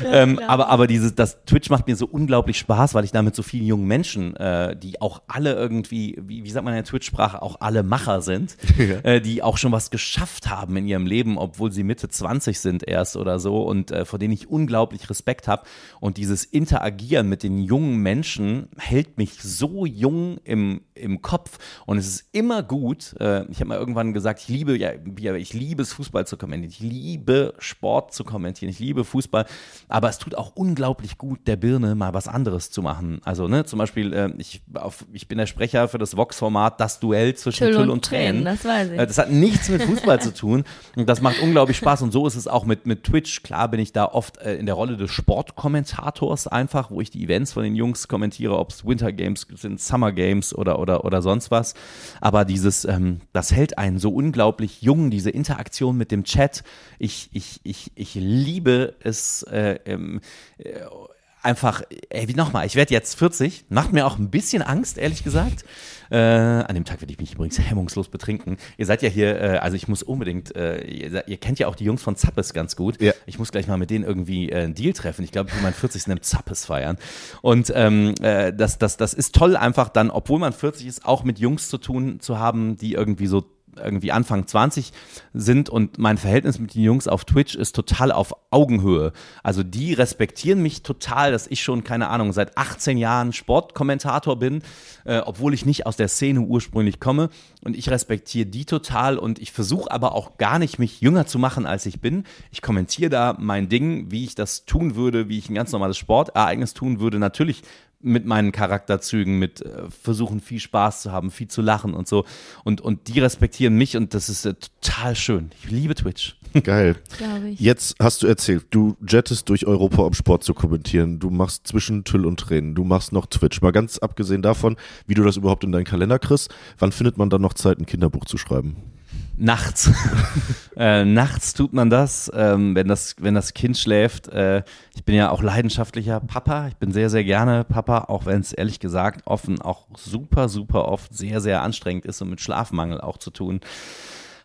ähm, aber aber dieses, das Twitch macht mir so unglaublich Spaß, weil ich da mit so vielen jungen Menschen, äh, die auch alle irgendwie, wie, wie sagt man in der Twitch-Sprache, auch alle Macher sind, äh, die auch schon was geschafft haben in ihrem Leben, obwohl sie Mitte 20 sind erst oder so und äh, vor denen ich unglaublich Respekt habe. Und dieses Interagieren mit den jungen Menschen hält mich so jung im, im Kopf und es ist immer gut. Äh, ich habe mal irgendwann gesagt, ich liebe ja, ich liebe es, Fußball zu kommentieren, ich liebe Sport zu kommentieren, ich liebe Fußball, aber es tut auch unglaublich gut, der Birne mal was anderes zu machen. Also ne, zum Beispiel, äh, ich, auf, ich bin der Sprecher für das Vox-Format Das Duell zwischen Tüll, und, Tränen. das weiß ich. Äh, Das hat nichts mit Fußball zu tun. Und das macht unglaublich Spaß. Und so ist es auch mit, mit Twitch. Klar bin ich da oft äh, in der Rolle des Sportkommentators einfach, wo ich die Events von den Jungs kommentiere, ob es Winter Games sind, Summer Games oder, oder, oder sonst was. Aber dieses, ähm, das hält einen so unglaublich jung, diese Interaktion mit dem Chat. Ich, ich, ich, ich liebe es, äh, ähm, äh, einfach, ey, wie nochmal, ich werde jetzt 40, macht mir auch ein bisschen Angst, ehrlich gesagt. Äh, an dem Tag werde ich mich übrigens [laughs] hemmungslos betrinken. Ihr seid ja hier, äh, also ich muss unbedingt, äh, ihr, ihr kennt ja auch die Jungs von Zappes ganz gut. Ja. Ich muss gleich mal mit denen irgendwie äh, einen Deal treffen. Ich glaube, ich will meinen 40. im Zappes feiern. Und ähm, äh, das, das, das ist toll, einfach dann, obwohl man 40 ist, auch mit Jungs zu tun zu haben, die irgendwie so irgendwie Anfang 20 sind und mein Verhältnis mit den Jungs auf Twitch ist total auf Augenhöhe. Also die respektieren mich total, dass ich schon, keine Ahnung, seit 18 Jahren Sportkommentator bin, äh, obwohl ich nicht aus der Szene ursprünglich komme. Und ich respektiere die total und ich versuche aber auch gar nicht, mich jünger zu machen, als ich bin. Ich kommentiere da mein Ding, wie ich das tun würde, wie ich ein ganz normales Sportereignis tun würde. Natürlich mit meinen Charakterzügen, mit äh, versuchen viel Spaß zu haben, viel zu lachen und so. Und, und die respektieren mich und das ist äh, total schön. Ich liebe Twitch. [laughs] Geil. Jetzt hast du erzählt, du jettest durch Europa, um Sport zu kommentieren. Du machst zwischen Tüll und Tränen. Du machst noch Twitch. Mal ganz abgesehen davon, wie du das überhaupt in deinen Kalender kriegst. Wann findet man dann noch Zeit, ein Kinderbuch zu schreiben? Nachts. [laughs] äh, nachts tut man das, ähm, wenn das, wenn das Kind schläft. Äh, ich bin ja auch leidenschaftlicher Papa. Ich bin sehr, sehr gerne Papa, auch wenn es ehrlich gesagt offen auch super, super oft sehr, sehr anstrengend ist und mit Schlafmangel auch zu tun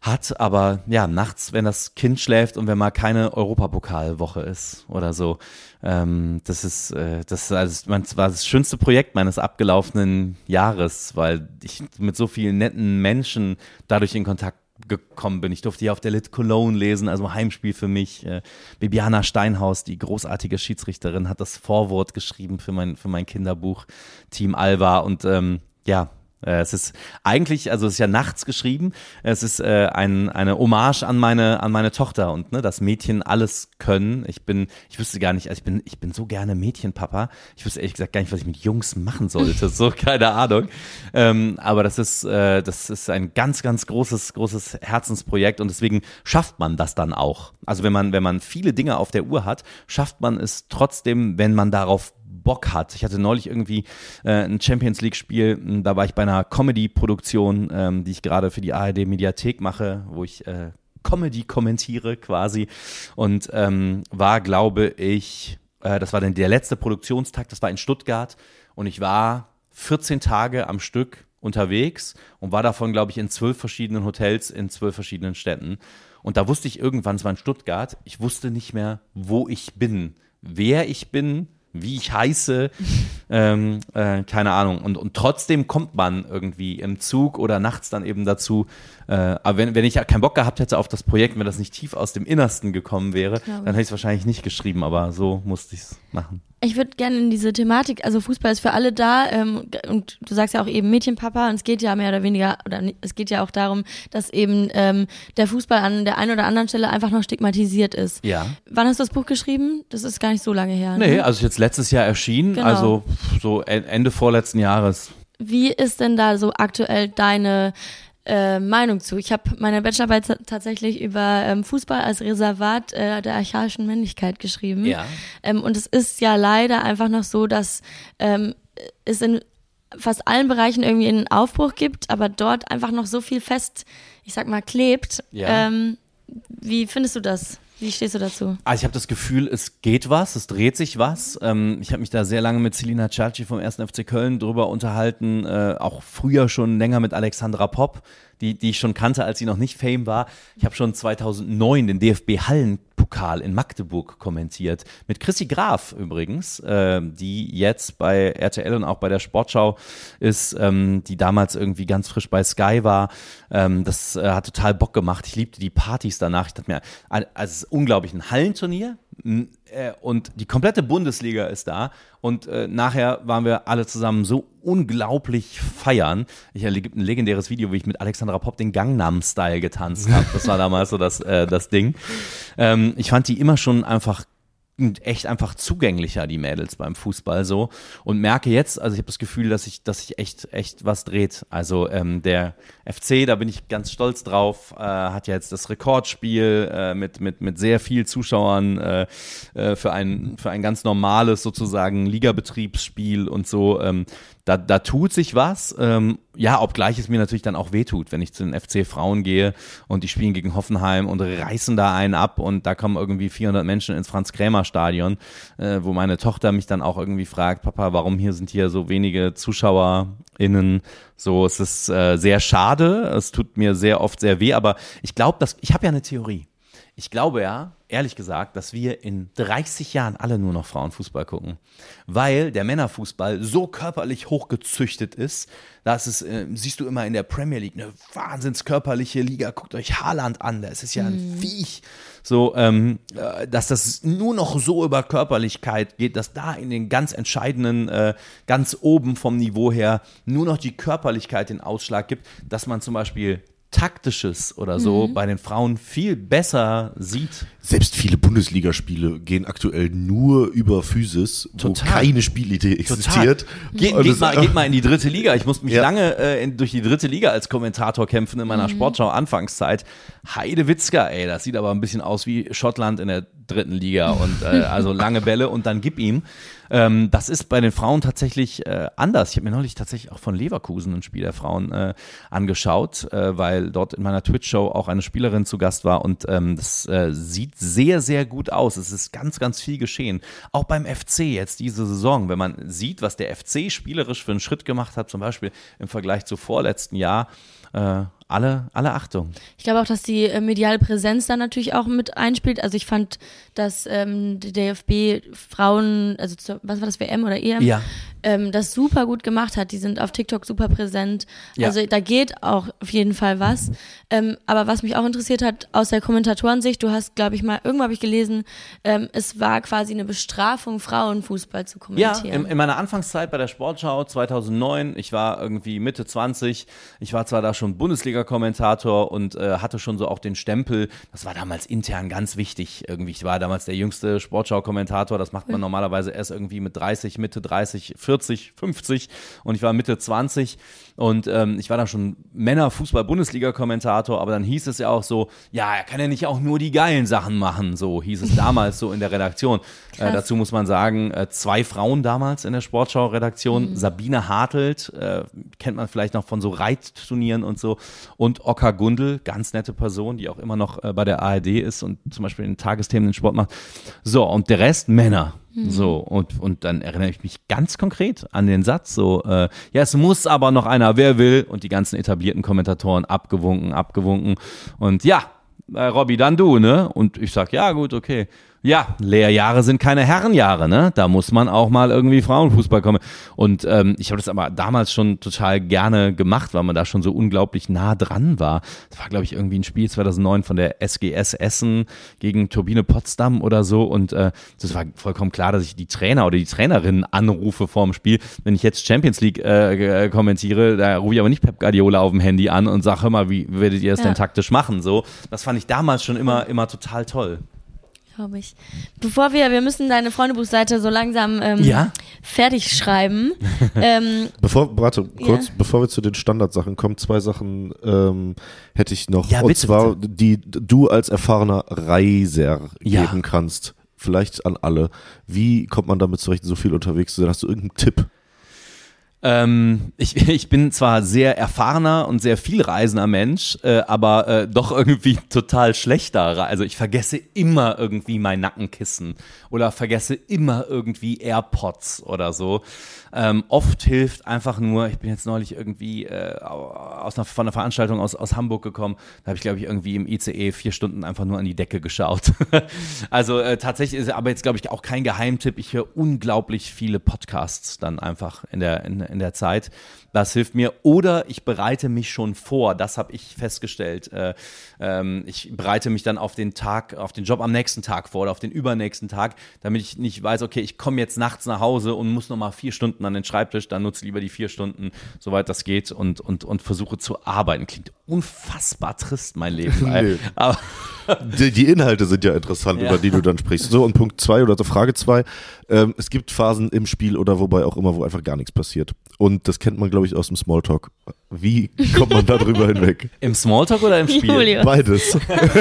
hat. Aber ja, nachts, wenn das Kind schläft und wenn mal keine Europapokalwoche ist oder so. Ähm, das ist, äh, das ist also, mein, das war das schönste Projekt meines abgelaufenen Jahres, weil ich mit so vielen netten Menschen dadurch in Kontakt gekommen bin. Ich durfte hier auf der Lit Cologne lesen, also Heimspiel für mich. Äh, Bibiana Steinhaus, die großartige Schiedsrichterin, hat das Vorwort geschrieben für mein, für mein Kinderbuch Team Alva und ähm, ja, Es ist eigentlich, also es ist ja nachts geschrieben. Es ist äh, ein, eine Hommage an meine an meine Tochter und ne, dass Mädchen alles können. Ich bin, ich wüsste gar nicht, also ich bin, ich bin so gerne Mädchenpapa. Ich wüsste ehrlich gesagt gar nicht, was ich mit Jungs machen sollte. [laughs] So keine Ahnung. Ähm, aber das ist, äh, das ist ein ganz, ganz großes, großes Herzensprojekt und deswegen schafft man das dann auch. Also wenn man, wenn man viele Dinge auf der Uhr hat, schafft man es trotzdem, wenn man darauf Bock hat. Ich hatte neulich irgendwie äh, ein Champions League-Spiel, da war ich bei einer Comedy-Produktion, ähm, die ich gerade für die ARD-Mediathek mache, wo ich äh, Comedy kommentiere quasi und ähm, war, glaube ich, äh, das war dann der letzte Produktionstag, das war in Stuttgart und ich war 14 Tage am Stück unterwegs und war davon, glaube ich, in zwölf verschiedenen Hotels in zwölf verschiedenen Städten. Und da wusste ich irgendwann, es war in Stuttgart, ich wusste nicht mehr, wo ich bin, wer ich bin, wie ich heiße, ähm, äh, keine Ahnung. Und, und trotzdem kommt man irgendwie im Zug oder nachts dann eben dazu. Äh, aber wenn, wenn ich ja keinen Bock gehabt hätte auf das Projekt, wenn das nicht tief aus dem Innersten gekommen wäre, dann hätte ich es wahrscheinlich nicht geschrieben, aber so musste ich es machen. Ich würde gerne in diese Thematik, also Fußball ist für alle da ähm, und du sagst ja auch eben Mädchenpapa und es geht ja mehr oder weniger, oder es geht ja auch darum, dass eben ähm, der Fußball an der einen oder anderen Stelle einfach noch stigmatisiert ist. Ja. Wann hast du das Buch geschrieben? Das ist gar nicht so lange her. Nee, ne? also jetzt letztes Jahr erschienen, Genau. also so Ende vorletzten Jahres. Wie ist denn da so aktuell deine äh, Meinung zu? Ich habe meine Bachelorarbeit ta- tatsächlich über ähm, Fußball als Reservat äh, der archaischen Männlichkeit geschrieben. Ja. Ähm, und es ist ja leider einfach noch so, dass ähm, es in fast allen Bereichen irgendwie einen Aufbruch gibt, aber dort einfach noch so viel fest, ich sag mal, klebt. Ja. Ähm, wie findest du das? Wie stehst du dazu? Also ich habe das Gefühl, es geht was, es dreht sich was. Ähm, ich habe mich da sehr lange mit Selina Ciacci vom 1. FC Köln drüber unterhalten, äh, auch früher schon länger mit Alexandra Popp, die, die ich schon kannte, als sie noch nicht Fame war. Ich habe schon 2009 den DFB Hallenpokal in Magdeburg kommentiert, mit Chrissy Graf übrigens, äh, die jetzt bei RTL und auch bei der Sportschau ist, ähm, die damals irgendwie ganz frisch bei Sky war. Ähm, das äh, hat total Bock gemacht. Ich liebte die Partys danach. Ich dachte mir, also es ist unglaublich ein Hallenturnier und die komplette Bundesliga ist da und äh, nachher waren wir alle zusammen so unglaublich feiern. Ich es ein legendäres Video, wie ich mit Alexandra Popp den Gangnam Style getanzt habe. Das war damals so das äh, das Ding. Ähm, ich fand die immer schon einfach echt einfach zugänglicher, die Mädels beim Fußball so. Und merke jetzt, also ich habe das Gefühl, dass sich dass sich echt, echt was dreht. Also ähm, der FC, da bin ich ganz stolz drauf, äh, hat ja jetzt das Rekordspiel äh, mit, mit, mit sehr viel Zuschauern äh, äh, für, ein, für ein ganz normales sozusagen Ligabetriebsspiel und so. Ähm, da, da tut sich was. Ähm, ja, obgleich es mir natürlich dann auch wehtut, wenn ich zu den FC Frauen gehe und die spielen gegen Hoffenheim und reißen da einen ab und da kommen irgendwie 400 Menschen ins Franz-Krämer-Stadion, äh, wo meine Tochter mich dann auch irgendwie fragt, Papa, warum hier sind hier so wenige ZuschauerInnen? So, es ist äh, sehr schade, es tut mir sehr oft sehr weh, aber ich glaube, dass ich habe ja eine Theorie. Ich glaube ja, ehrlich gesagt, dass wir in 30 Jahren alle nur noch Frauenfußball gucken. Weil der Männerfußball so körperlich hochgezüchtet ist, dass es, äh, siehst du immer in der Premier League, eine wahnsinns körperliche Liga. Guckt euch Haaland an, das ist ja ein Viech. So, ähm, äh, dass das nur noch so über Körperlichkeit geht, dass da in den ganz entscheidenden, äh, ganz oben vom Niveau her nur noch die Körperlichkeit den Ausschlag gibt, dass man zum Beispiel taktisches oder so bei den Frauen viel besser sieht. Selbst viele Bundesligaspiele gehen aktuell nur über Physis, Total. wo keine Spielidee existiert. Geht, Und geht, mal, geht mal in die dritte Liga. Ich musste mich Ja. lange äh, in, durch die dritte Liga als Kommentator kämpfen in meiner Sportschau-Anfangszeit. Heidewitzka, ey, das sieht aber ein bisschen aus wie Schottland in der dritten Liga und äh, [laughs] also lange Bälle und dann gib ihm. Ähm, das ist bei den Frauen tatsächlich äh, anders. Ich habe mir neulich tatsächlich auch von Leverkusen ein Spiel der Frauen äh, angeschaut, äh, weil dort in meiner Twitch-Show auch eine Spielerin zu Gast war und ähm, das äh, sieht sehr, sehr gut aus. Es ist ganz, ganz viel geschehen. Auch beim FC jetzt diese Saison, wenn man sieht, was der FC spielerisch für einen Schritt gemacht hat, zum Beispiel im Vergleich zu vorletzten Jahr, äh, alle, alle Achtung. Ich glaube auch, dass die äh, mediale Präsenz da natürlich auch mit einspielt. Also ich fand, dass ähm, der DFB Frauen, also zur, was war das, WM oder EM, Ja. ähm, das super gut gemacht hat. Die sind auf TikTok super präsent. Ja. Also da geht auch auf jeden Fall was. Ähm, aber was mich auch interessiert hat, aus der Kommentatorensicht, du hast, glaube ich mal, irgendwo habe ich gelesen, ähm, es war quasi eine Bestrafung, Frauenfußball zu Ja, kommentieren. in, in meiner Anfangszeit bei der Sportschau 2009, ich war irgendwie Mitte 20, ich war zwar da schon Bundesliga-Kommentator und äh, hatte schon so auch den Stempel, das war damals intern ganz wichtig irgendwie, ich war damals der jüngste Sportschau-Kommentator, das macht man normalerweise erst irgendwie mit 30, Mitte 30, 40, 50 und ich war Mitte 20 und ähm, ich war dann schon Männer-Fußball-Bundesliga-Kommentator, aber dann hieß es ja auch so, ja, er kann ja nicht auch nur die geilen Sachen machen, so hieß es damals so in der Redaktion. Äh, dazu muss man sagen, äh, zwei Frauen damals in der Sportschau-Redaktion, mhm. Sabine Hartelt, äh, kennt man vielleicht noch von so Reitturnieren und so, und Oka Gundel, ganz nette Person, die auch immer noch äh, bei der ARD ist und zum Beispiel in Tagesthemen den Sport macht. So, und der Rest Männer. Mhm. So, und, und dann erinnere ich mich ganz konkret an den Satz, so, äh, ja, es muss aber noch einer, wer will, und die ganzen etablierten Kommentatoren abgewunken, abgewunken. Und ja, äh, Robby, dann du, ne? Und ich sag, ja, gut, okay. Ja, Lehrjahre sind keine Herrenjahre, ne? Da muss man auch mal irgendwie Frauenfußball kommen. Und ähm, ich habe das aber damals schon total gerne gemacht, weil man da schon so unglaublich nah dran war. Das war, glaube ich, irgendwie ein Spiel 2009 von der SGS Essen gegen Turbine Potsdam oder so. Und äh, das war vollkommen klar, dass ich die Trainer oder die Trainerinnen anrufe vorm Spiel. Wenn ich jetzt Champions League äh, äh kommentiere, da rufe ich aber nicht Pep Guardiola auf dem Handy an und sage, hör mal, wie werdet ihr das ja. denn taktisch machen? So, das fand ich damals schon immer, immer total toll glaube ich. Bevor wir, wir müssen deine Freundebuchseite so langsam ähm, ja? fertig schreiben. [laughs] ähm, bevor, warte, kurz, ja? bevor wir zu den Standardsachen kommen, zwei Sachen ähm, hätte ich noch. Ja, bitte, und zwar, bitte. die du als erfahrener Reiser geben kannst. Vielleicht an alle. Wie kommt man damit zurecht, so viel unterwegs zu sein? Hast du irgendeinen Tipp? Ähm, ich, [laughs] ich bin zwar sehr erfahrener und sehr viel reisender Mensch, äh, aber äh, doch irgendwie total schlechter. Also ich vergesse immer irgendwie mein Nackenkissen oder vergesse immer irgendwie AirPods oder so. Ähm, oft hilft einfach nur, ich bin jetzt neulich irgendwie äh, aus einer, von einer Veranstaltung aus, aus Hamburg gekommen, da habe ich glaube ich irgendwie im ICE vier Stunden einfach nur an die Decke geschaut. [laughs] also äh, tatsächlich ist aber jetzt glaube ich auch kein Geheimtipp. Ich höre unglaublich viele Podcasts dann einfach in der, in, in der Zeit. Das hilft mir. Oder ich bereite mich schon vor. Das habe ich festgestellt. Äh, ähm, ich bereite mich dann auf den Tag, auf den Job am nächsten Tag vor oder auf den übernächsten Tag, damit ich nicht weiß, okay, ich komme jetzt nachts nach Hause und muss nochmal vier Stunden an den Schreibtisch. Dann nutze lieber die vier Stunden, soweit das geht und, und, und versuche zu arbeiten. Klingt unfassbar trist, mein Leben. nee. Aber die, die, Inhalte sind ja interessant, ja. über die du dann sprichst. So, und Punkt zwei oder Frage zwei. Ähm, es gibt Phasen im Spiel oder wobei auch immer, wo einfach gar nichts passiert. Und das kennt man, glaube ich, aus dem Smalltalk. Wie kommt man da drüber hinweg? Im Smalltalk oder im Spiel? Julius. Beides.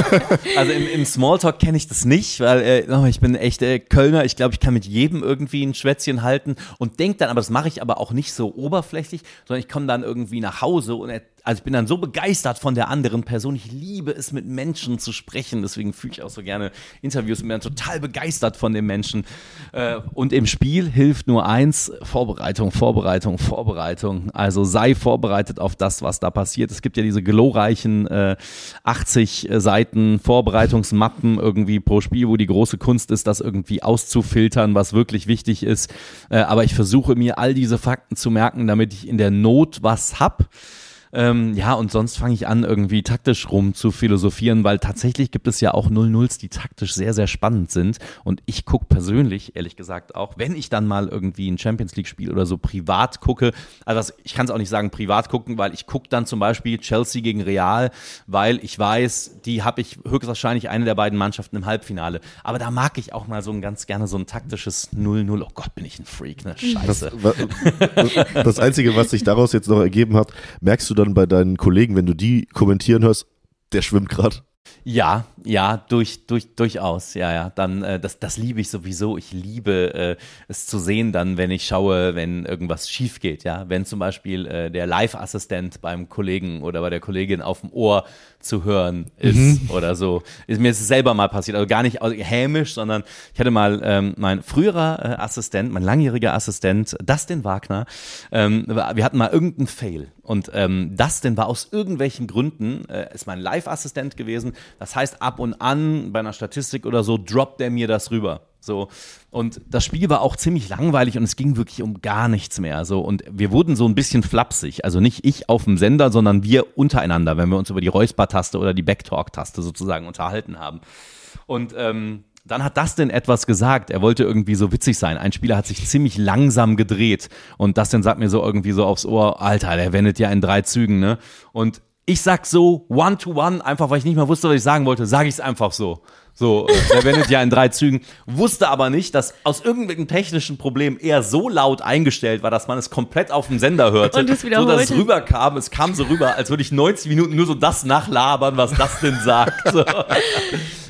[laughs] also im, im Smalltalk kenne ich das nicht, weil äh, ich bin echt äh, Kölner. Ich glaube, ich kann mit jedem irgendwie ein Schwätzchen halten und denke dann, aber das mache ich aber auch nicht so oberflächlich, sondern ich komme dann irgendwie nach Hause und also ich bin dann so begeistert von der anderen Person. Ich liebe es, mit Menschen zu sprechen. Deswegen fühle ich auch so gerne Interviews und bin dann total begeistert von den Menschen. Äh, und im Spiel hilft nur eins: Vorbereitung, Vorbereitung, Vorbereitung. Also sei vorbereitet auf das, was da passiert. Es gibt ja diese glorreichen 80 äh, Seiten Vorbereitungsmappen irgendwie pro Spiel, wo die große Kunst ist, das irgendwie auszufiltern, was wirklich wichtig ist. Äh, aber ich versuche mir all diese Fakten zu merken, damit ich in der Not was hab. Ähm, ja, und sonst fange ich an, irgendwie taktisch rum zu philosophieren, weil tatsächlich gibt es ja auch 0-0s, die taktisch sehr, sehr spannend sind. Und ich gucke persönlich, ehrlich gesagt, auch, wenn ich dann mal irgendwie ein Champions League-Spiel oder so privat gucke, also ich kann es auch nicht sagen privat gucken, weil ich gucke dann zum Beispiel Chelsea gegen Real, weil ich weiß, die habe ich höchstwahrscheinlich eine der beiden Mannschaften im Halbfinale. Aber da mag ich auch mal so ein ganz gerne so ein taktisches 0-0. Oh Gott, bin ich ein Freak, ne? Scheiße. Das, [laughs] das Einzige, was sich daraus jetzt noch ergeben hat, merkst du dann bei deinen Kollegen, wenn du die kommentieren hörst, der schwimmt gerade? Ja, ja, durch, durch, durchaus, ja, ja. Dann, äh, das, das liebe ich sowieso. Ich liebe äh, es zu sehen, dann, wenn ich schaue, wenn irgendwas schief geht, ja. Wenn zum Beispiel äh, der Live-Assistent beim Kollegen oder bei der Kollegin auf dem Ohr zu hören ist mhm. oder so. Ist mir ist es selber mal passiert. Also gar nicht hämisch, sondern ich hatte mal ähm, mein früherer äh, Assistent, mein langjähriger Assistent, Dustin Wagner. Ähm, wir hatten mal irgendeinen Fail. Und ähm, Dustin war aus irgendwelchen Gründen, äh, ist mein Live-Assistent gewesen. Das heißt, ab und an bei einer Statistik oder so droppt er mir das rüber. So. Und das Spiel war auch ziemlich langweilig und es ging wirklich um gar nichts mehr. So. Und wir wurden so ein bisschen flapsig. Also nicht ich auf dem Sender, sondern wir untereinander, wenn wir uns über die Räusper-Taste oder die Backtalk-Taste sozusagen unterhalten haben. Und ähm, dann hat Dustin etwas gesagt. Er wollte irgendwie so witzig sein. Ein Spieler hat sich ziemlich langsam gedreht und Dustin sagt mir so irgendwie so aufs Ohr, Alter, der wendet ja in drei Zügen, ne? Und ich sag so one to one, einfach weil ich nicht mal wusste, was ich sagen wollte, sage ich es einfach so. So, äh, der wendet ja in drei Zügen. Wusste aber nicht, dass aus irgendwelchen technischen Problemen er so laut eingestellt war, dass man es komplett auf dem Sender hörte. Und es so dass es rüberkam. Es kam so rüber, als würde ich 90 Minuten nur so das nachlabern, was das denn sagt. So.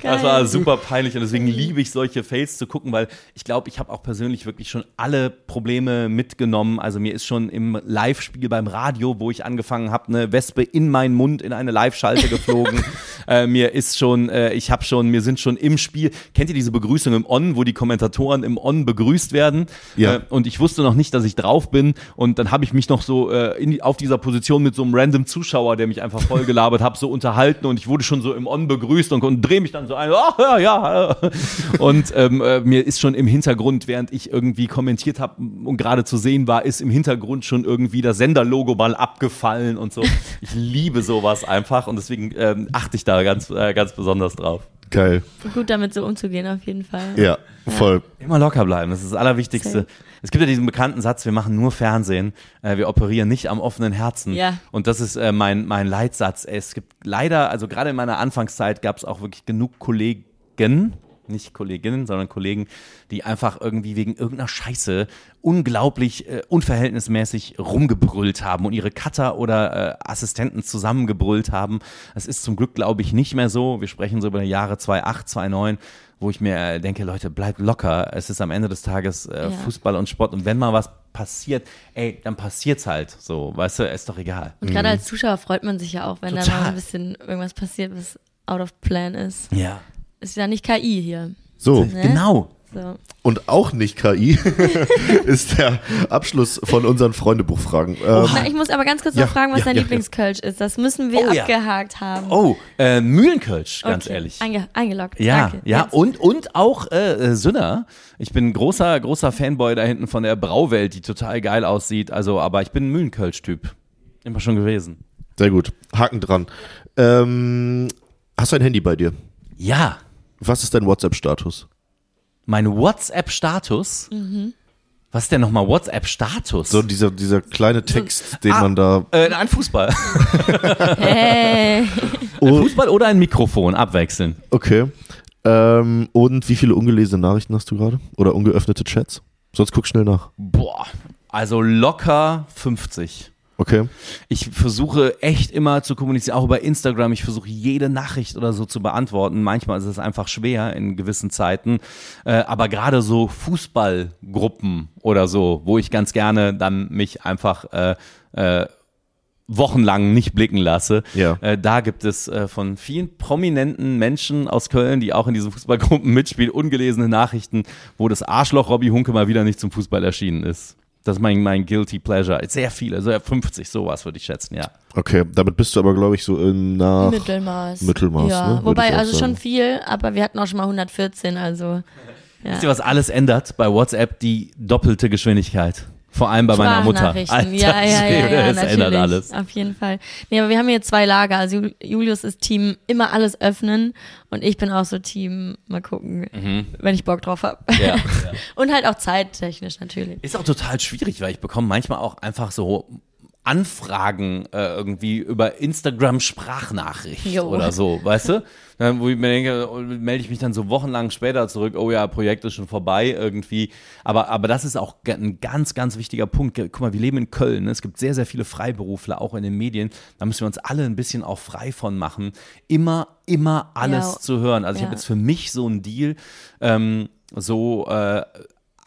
Das war super peinlich und deswegen liebe ich solche Fails zu gucken, weil ich glaube, ich habe auch persönlich wirklich schon alle Probleme mitgenommen. Also mir ist schon im Live-Spiel beim Radio, wo ich angefangen habe, eine Wespe in meinen Mund in eine Live-Schalte geflogen. [laughs] äh, mir ist schon, äh, ich habe schon, mir sind schon im Spiel, kennt ihr diese Begrüßung im On, wo die Kommentatoren im On begrüßt werden? Ja. Äh, und ich wusste noch nicht, dass ich drauf bin und dann habe ich mich noch so äh, in, auf dieser Position mit so einem random Zuschauer, der mich einfach voll gelabert [laughs] hat, so unterhalten und ich wurde schon so im On begrüßt und, und drehe mich dann so ein, oh, ja, ja. [laughs] Und ähm, äh, mir ist schon im Hintergrund, während ich irgendwie kommentiert habe und gerade zu sehen war, ist im Hintergrund schon irgendwie das Senderlogo mal abgefallen und so. Ich liebe sowas einfach und deswegen ähm, achte ich da ganz, äh, ganz besonders drauf. Geil. Gut damit so umzugehen, auf jeden Fall. Ja, voll. Immer locker bleiben, das ist das Allerwichtigste. Safe. Es gibt ja diesen bekannten Satz, wir machen nur Fernsehen, äh, wir operieren nicht am offenen Herzen. Ja. Und das ist äh, mein, mein Leitsatz. Es gibt leider, also gerade in meiner Anfangszeit gab es auch wirklich genug Kollegen, nicht Kolleginnen, sondern Kollegen, die einfach irgendwie wegen irgendeiner Scheiße unglaublich äh, unverhältnismäßig rumgebrüllt haben und ihre Cutter oder äh, Assistenten zusammengebrüllt haben. Das ist zum Glück, glaube ich, nicht mehr so. Wir sprechen so über die Jahre 2008, 2009 wo ich mir denke, Leute, bleibt locker. Es ist am Ende des Tages äh, Ja. Fußball und Sport. Und wenn mal was passiert, ey, dann passiert's halt. So, weißt du, ist doch egal. Und gerade als Zuschauer freut man sich ja auch, wenn da Total. mal ein bisschen irgendwas passiert, was out of plan ist. Ja. Ist ja nicht KI hier. So, Ne? Genau. So. und auch nicht KI [laughs] ist der Abschluss von unseren Freundebuchfragen. Ähm, ich muss aber ganz kurz Ja, noch fragen, was ja, dein ja, Lieblingskölsch ist. Das müssen wir Oh, ja. abgehakt haben. Oh, äh, Mühlenkölsch, ganz Okay. ehrlich. Einge eingeloggt. Ja, Danke. ja, Jetzt. und, und auch äh, äh, Sünner. Ich bin ein großer, großer Fanboy da hinten von der Brauwelt, die total geil aussieht. Also, aber ich bin ein Mühlenkölsch-Typ. Immer schon gewesen. sehr gut. Haken dran. Ähm, hast du ein Handy bei dir? Ja, Was ist dein WhatsApp-Status? mein WhatsApp-Status. Mhm. Was ist denn nochmal WhatsApp-Status? So dieser, dieser kleine Text, den Ah. man da. äh, ein Fußball. [laughs] Hey. Oh, Fußball oder ein Mikrofon abwechseln. okay. Ähm, und wie viele ungelesene Nachrichten hast du gerade? Oder ungeöffnete Chats? Sonst guck schnell nach. Boah, also locker 50. Okay. Ich versuche echt immer zu kommunizieren, auch über Instagram. Ich versuche jede Nachricht oder so zu beantworten. Manchmal ist es einfach schwer in gewissen Zeiten. Äh, aber gerade so Fußballgruppen oder so, wo ich ganz gerne dann mich einfach äh, äh, wochenlang nicht blicken lasse. Ja. Äh, da gibt es äh, von vielen prominenten Menschen aus Köln, die auch in diesen Fußballgruppen [laughs] mitspielen, ungelesene Nachrichten, wo das Arschloch Robby Hunke mal wieder nicht zum Fußball erschienen ist. Das ist mein, mein Guilty Pleasure. Sehr viele, also 50, sowas würde ich schätzen, ja. Okay, damit bist du aber, glaube ich, so in nach. Mittelmaß. Mittelmaß, Ja, ne, wobei, also sagen. schon viel, aber wir hatten auch schon mal 114, also. Ja. Wisst ihr, was alles ändert bei WhatsApp? Die doppelte Geschwindigkeit. Vor allem bei meiner Mutter. Sprachnachrichten. ja, ja, ja, ja, natürlich. ändert alles. Auf jeden Fall. Nee, aber wir haben hier zwei Lager. Also Jul- Julius ist Team immer alles öffnen und ich bin auch so Team mal gucken, wenn ich Bock drauf habe. Mhm. Ja, ja. [laughs] Und halt auch zeittechnisch natürlich. Ist auch total schwierig, weil ich bekomme manchmal auch einfach so Anfragen äh, irgendwie über Instagram Sprachnachricht Jo. oder so, weißt du? Dann, wo ich mir denke, oh, melde ich mich dann so wochenlang später zurück, oh ja, Projekt ist schon vorbei irgendwie. Aber, aber das ist auch ein ganz, ganz wichtiger Punkt. Guck mal, wir leben in Köln. Ne? Es gibt sehr, sehr viele Freiberufler, auch in den Medien. Da müssen wir uns alle ein bisschen auch frei von machen. Immer, immer alles Ja. zu hören. Also ich Ja. habe jetzt für mich so einen Deal, ähm, so äh,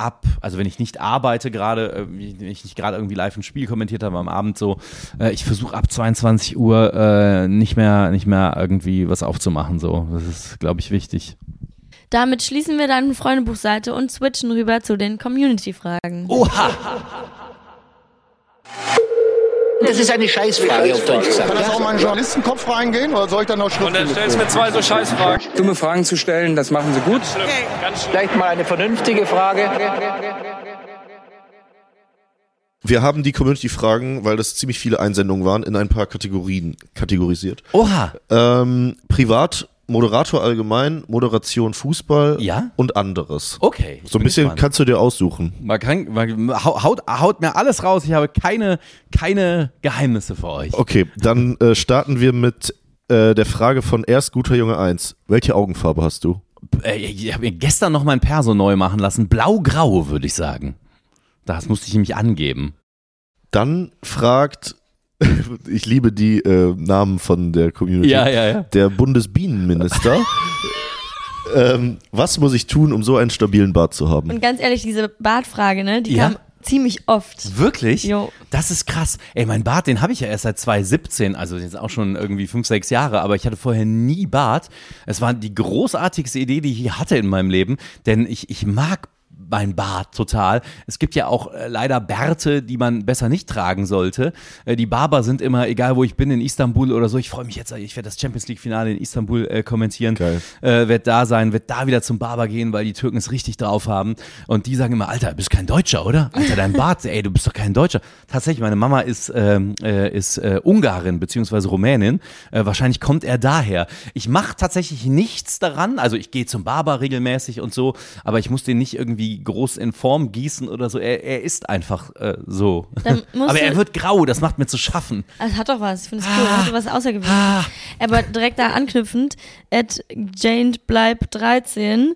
ab, also wenn ich nicht arbeite gerade, äh, wenn ich nicht gerade irgendwie live ein Spiel kommentiert habe am Abend so, äh, ich versuche ab 22 Uhr äh, nicht mehr nicht mehr irgendwie was aufzumachen so. Das ist glaube ich wichtig. Damit schließen wir deine Freundebuchseite und switchen rüber zu den Community-Fragen. Oha. Das ist eine Scheißfrage auf Deutsch gesagt. Kann das auch mal in den Journalistenkopf reingehen oder soll ich dann noch Und dann stellst du mir zwei so Scheißfragen. Dumme Fragen zu stellen, das machen sie gut. Vielleicht mal eine vernünftige Frage. Wir haben die Community-Fragen, weil das ziemlich viele Einsendungen waren, in ein paar Kategorien kategorisiert. Oha. Ähm, privat, Moderator allgemein, Moderation Fußball Ja? und anderes. Okay. So ein bisschen gespannt. kannst du dir aussuchen. Man kann, man, haut, haut mir alles raus. Ich habe keine, keine Geheimnisse für euch. Okay, dann äh, starten wir mit äh, der Frage von erst guter Junge 1. Welche Augenfarbe hast du? Äh, ich habe mir gestern noch mein Perso neu machen lassen. Blau-grau, würde ich sagen. Das musste ich nämlich angeben. Dann fragt, [laughs] ich liebe die äh, Namen von der Community, Ja, ja, ja. der Bundesbienenminister. [laughs] ähm, was muss ich tun, um so einen stabilen Bart zu haben? Und ganz ehrlich, diese Bartfrage, ne, die Ja. kam ziemlich oft. Wirklich? Jo. Das ist krass. Ey, mein Bart, den habe ich ja erst seit 2017, also jetzt auch schon irgendwie fünf, sechs Jahre, aber ich hatte vorher nie Bart. Es war die großartigste Idee, die ich je hatte in meinem Leben, denn ich, ich mag mein Bart total. Es gibt ja auch äh, leider Bärte, die man besser nicht tragen sollte. Äh, die Barber sind immer, egal wo ich bin, in Istanbul oder so. Ich freue mich jetzt, ich werde das Champions League-Finale in Istanbul äh, kommentieren. Geil. Äh, werd da sein, wird da wieder zum Barber gehen, weil die Türken es richtig drauf haben. Und die sagen immer, Alter, du bist kein Deutscher, oder? Alter, dein Bart, ey, du bist doch kein Deutscher. Tatsächlich, meine Mama ist, ähm, äh, ist äh, Ungarin beziehungsweise Rumänin. Äh, wahrscheinlich kommt er daher. Ich mache tatsächlich nichts daran. Also ich gehe zum Barber regelmäßig und so, aber ich muss den nicht irgendwie groß in Form gießen oder so. Er, er ist einfach äh, so. [laughs] Aber er wird grau, das macht mir zu schaffen. Es hat doch was, ich finde es cool, hat was Außergewöhnliches. Aber direkt da anknüpfend, at Jane bleibt 13.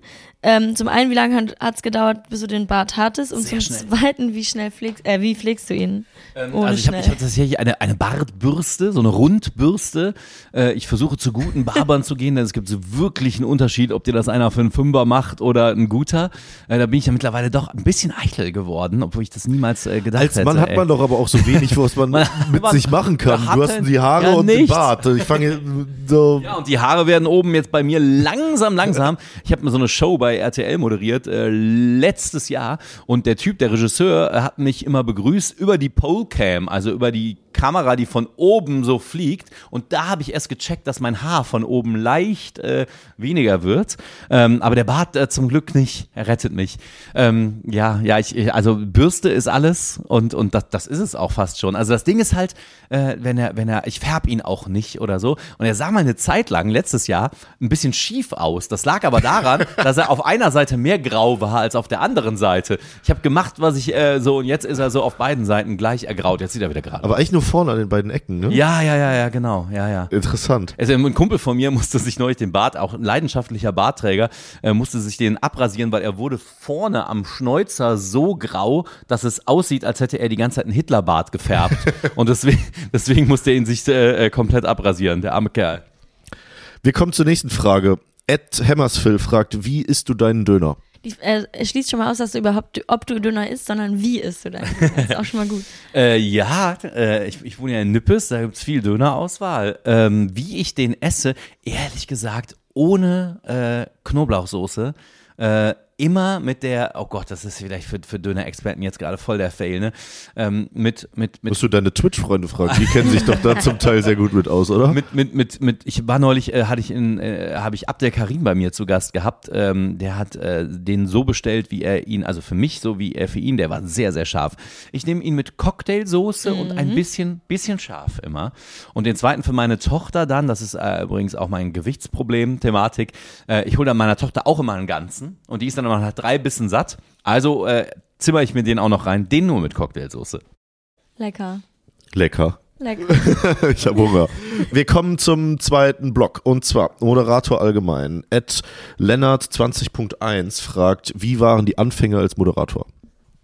Ähm, zum einen, wie lange hat es gedauert, bis du den Bart hattest? Und Sehr zum schnell. zweiten, wie schnell pflegst, äh, wie pflegst du ihn? Ohne also ich habe hab tatsächlich eine, eine Bartbürste, so eine Rundbürste. Äh, ich versuche zu guten Barbern zu gehen, denn es gibt so wirklich einen Unterschied, ob dir das einer für einen Fünfer macht oder ein guter. Äh, da bin ich ja mittlerweile doch ein bisschen eitel geworden, obwohl ich das niemals äh, gedacht Als hätte. Mann hat ey. man doch aber auch so wenig, was man [laughs] Man- mit man- sich machen kann. Du hast die Haare ja und den nichts. Bart. Ich fange so. Ja, und die Haare werden oben jetzt bei mir langsam, langsam. Ich habe mir so eine Show bei RTL moderiert, äh, letztes Jahr. Und der Typ, der Regisseur, äh, hat mich immer begrüßt über die Polecam, also über die Kamera, die von oben so fliegt. Und da habe ich erst gecheckt, dass mein Haar von oben leicht äh, weniger wird. Ähm, aber der Bart äh, zum Glück nicht. Er rettet mich. Ähm, ja, ja, ich, also Bürste ist alles und, und das, das ist es auch fast schon. Also das Ding ist halt, äh, wenn er, wenn er, ich färb ihn auch nicht oder so. Und er sah mal eine Zeit lang, letztes Jahr, ein bisschen schief aus. Das lag aber daran, [laughs] dass er auf einer Seite mehr grau war als auf der anderen Seite. Ich habe gemacht, was ich äh, so, und jetzt ist er so auf beiden Seiten gleich ergraut. Jetzt sieht er wieder gerade. Aber eigentlich nur vorne an den beiden Ecken, ne? Ja, ja, ja, ja, genau, ja, ja. Interessant. Also ein Kumpel von mir musste sich neulich den Bart, auch ein leidenschaftlicher Bartträger, äh, musste sich den abrasieren, weil er wurde vorne am Schnäuzer so grau, dass es aussieht, als hätte er die ganze Zeit einen Hitlerbart gefärbt. [laughs] Und deswegen, deswegen musste er ihn sich äh, äh, komplett abrasieren, der arme Kerl. Wir kommen zur nächsten Frage. Ed Hammersville fragt, wie isst du deinen Döner? Äh, es schließt schon mal aus, dass du überhaupt, ob du Döner isst, sondern wie isst du deinen Döner. Das ist auch schon mal gut. [laughs] Äh, ja, äh, ich, ich wohne ja in Nippes, da gibt's viel Dönerauswahl. Ähm, wie ich den esse, ehrlich gesagt, ohne äh, Knoblauchsoße. Immer mit der, oh Gott, das ist vielleicht für, für Döner-Experten jetzt gerade voll der Fail, ne? Ähm, mit, mit, mit Musst du deine Twitch-Freunde fragen? Die kennen sich doch da [laughs] zum Teil sehr gut mit aus, oder? mit, mit, mit, mit, ich war neulich, äh, hatte ich in, äh, habe ich Abdel Karim bei mir zu Gast gehabt. Ähm, der hat äh, den so bestellt, wie er ihn, also für mich so wie er für ihn, der war sehr, sehr scharf. Ich nehme ihn mit Cocktailsoße und ein bisschen, bisschen scharf immer. Und den zweiten für meine Tochter dann, das ist äh, übrigens auch mein Gewichtsproblem, Thematik. Äh, ich hole dann meiner Tochter auch immer einen ganzen und die ist dann immer nach drei Bissen satt. Also äh, zimmer ich mir den auch noch rein, den nur mit Cocktailsoße. Lecker. Lecker. Lecker. [laughs] Ich habe Hunger. Wir kommen zum zweiten Block und zwar Moderator allgemein. Ed Lennart 20.1 fragt, wie waren die Anfänge als Moderator?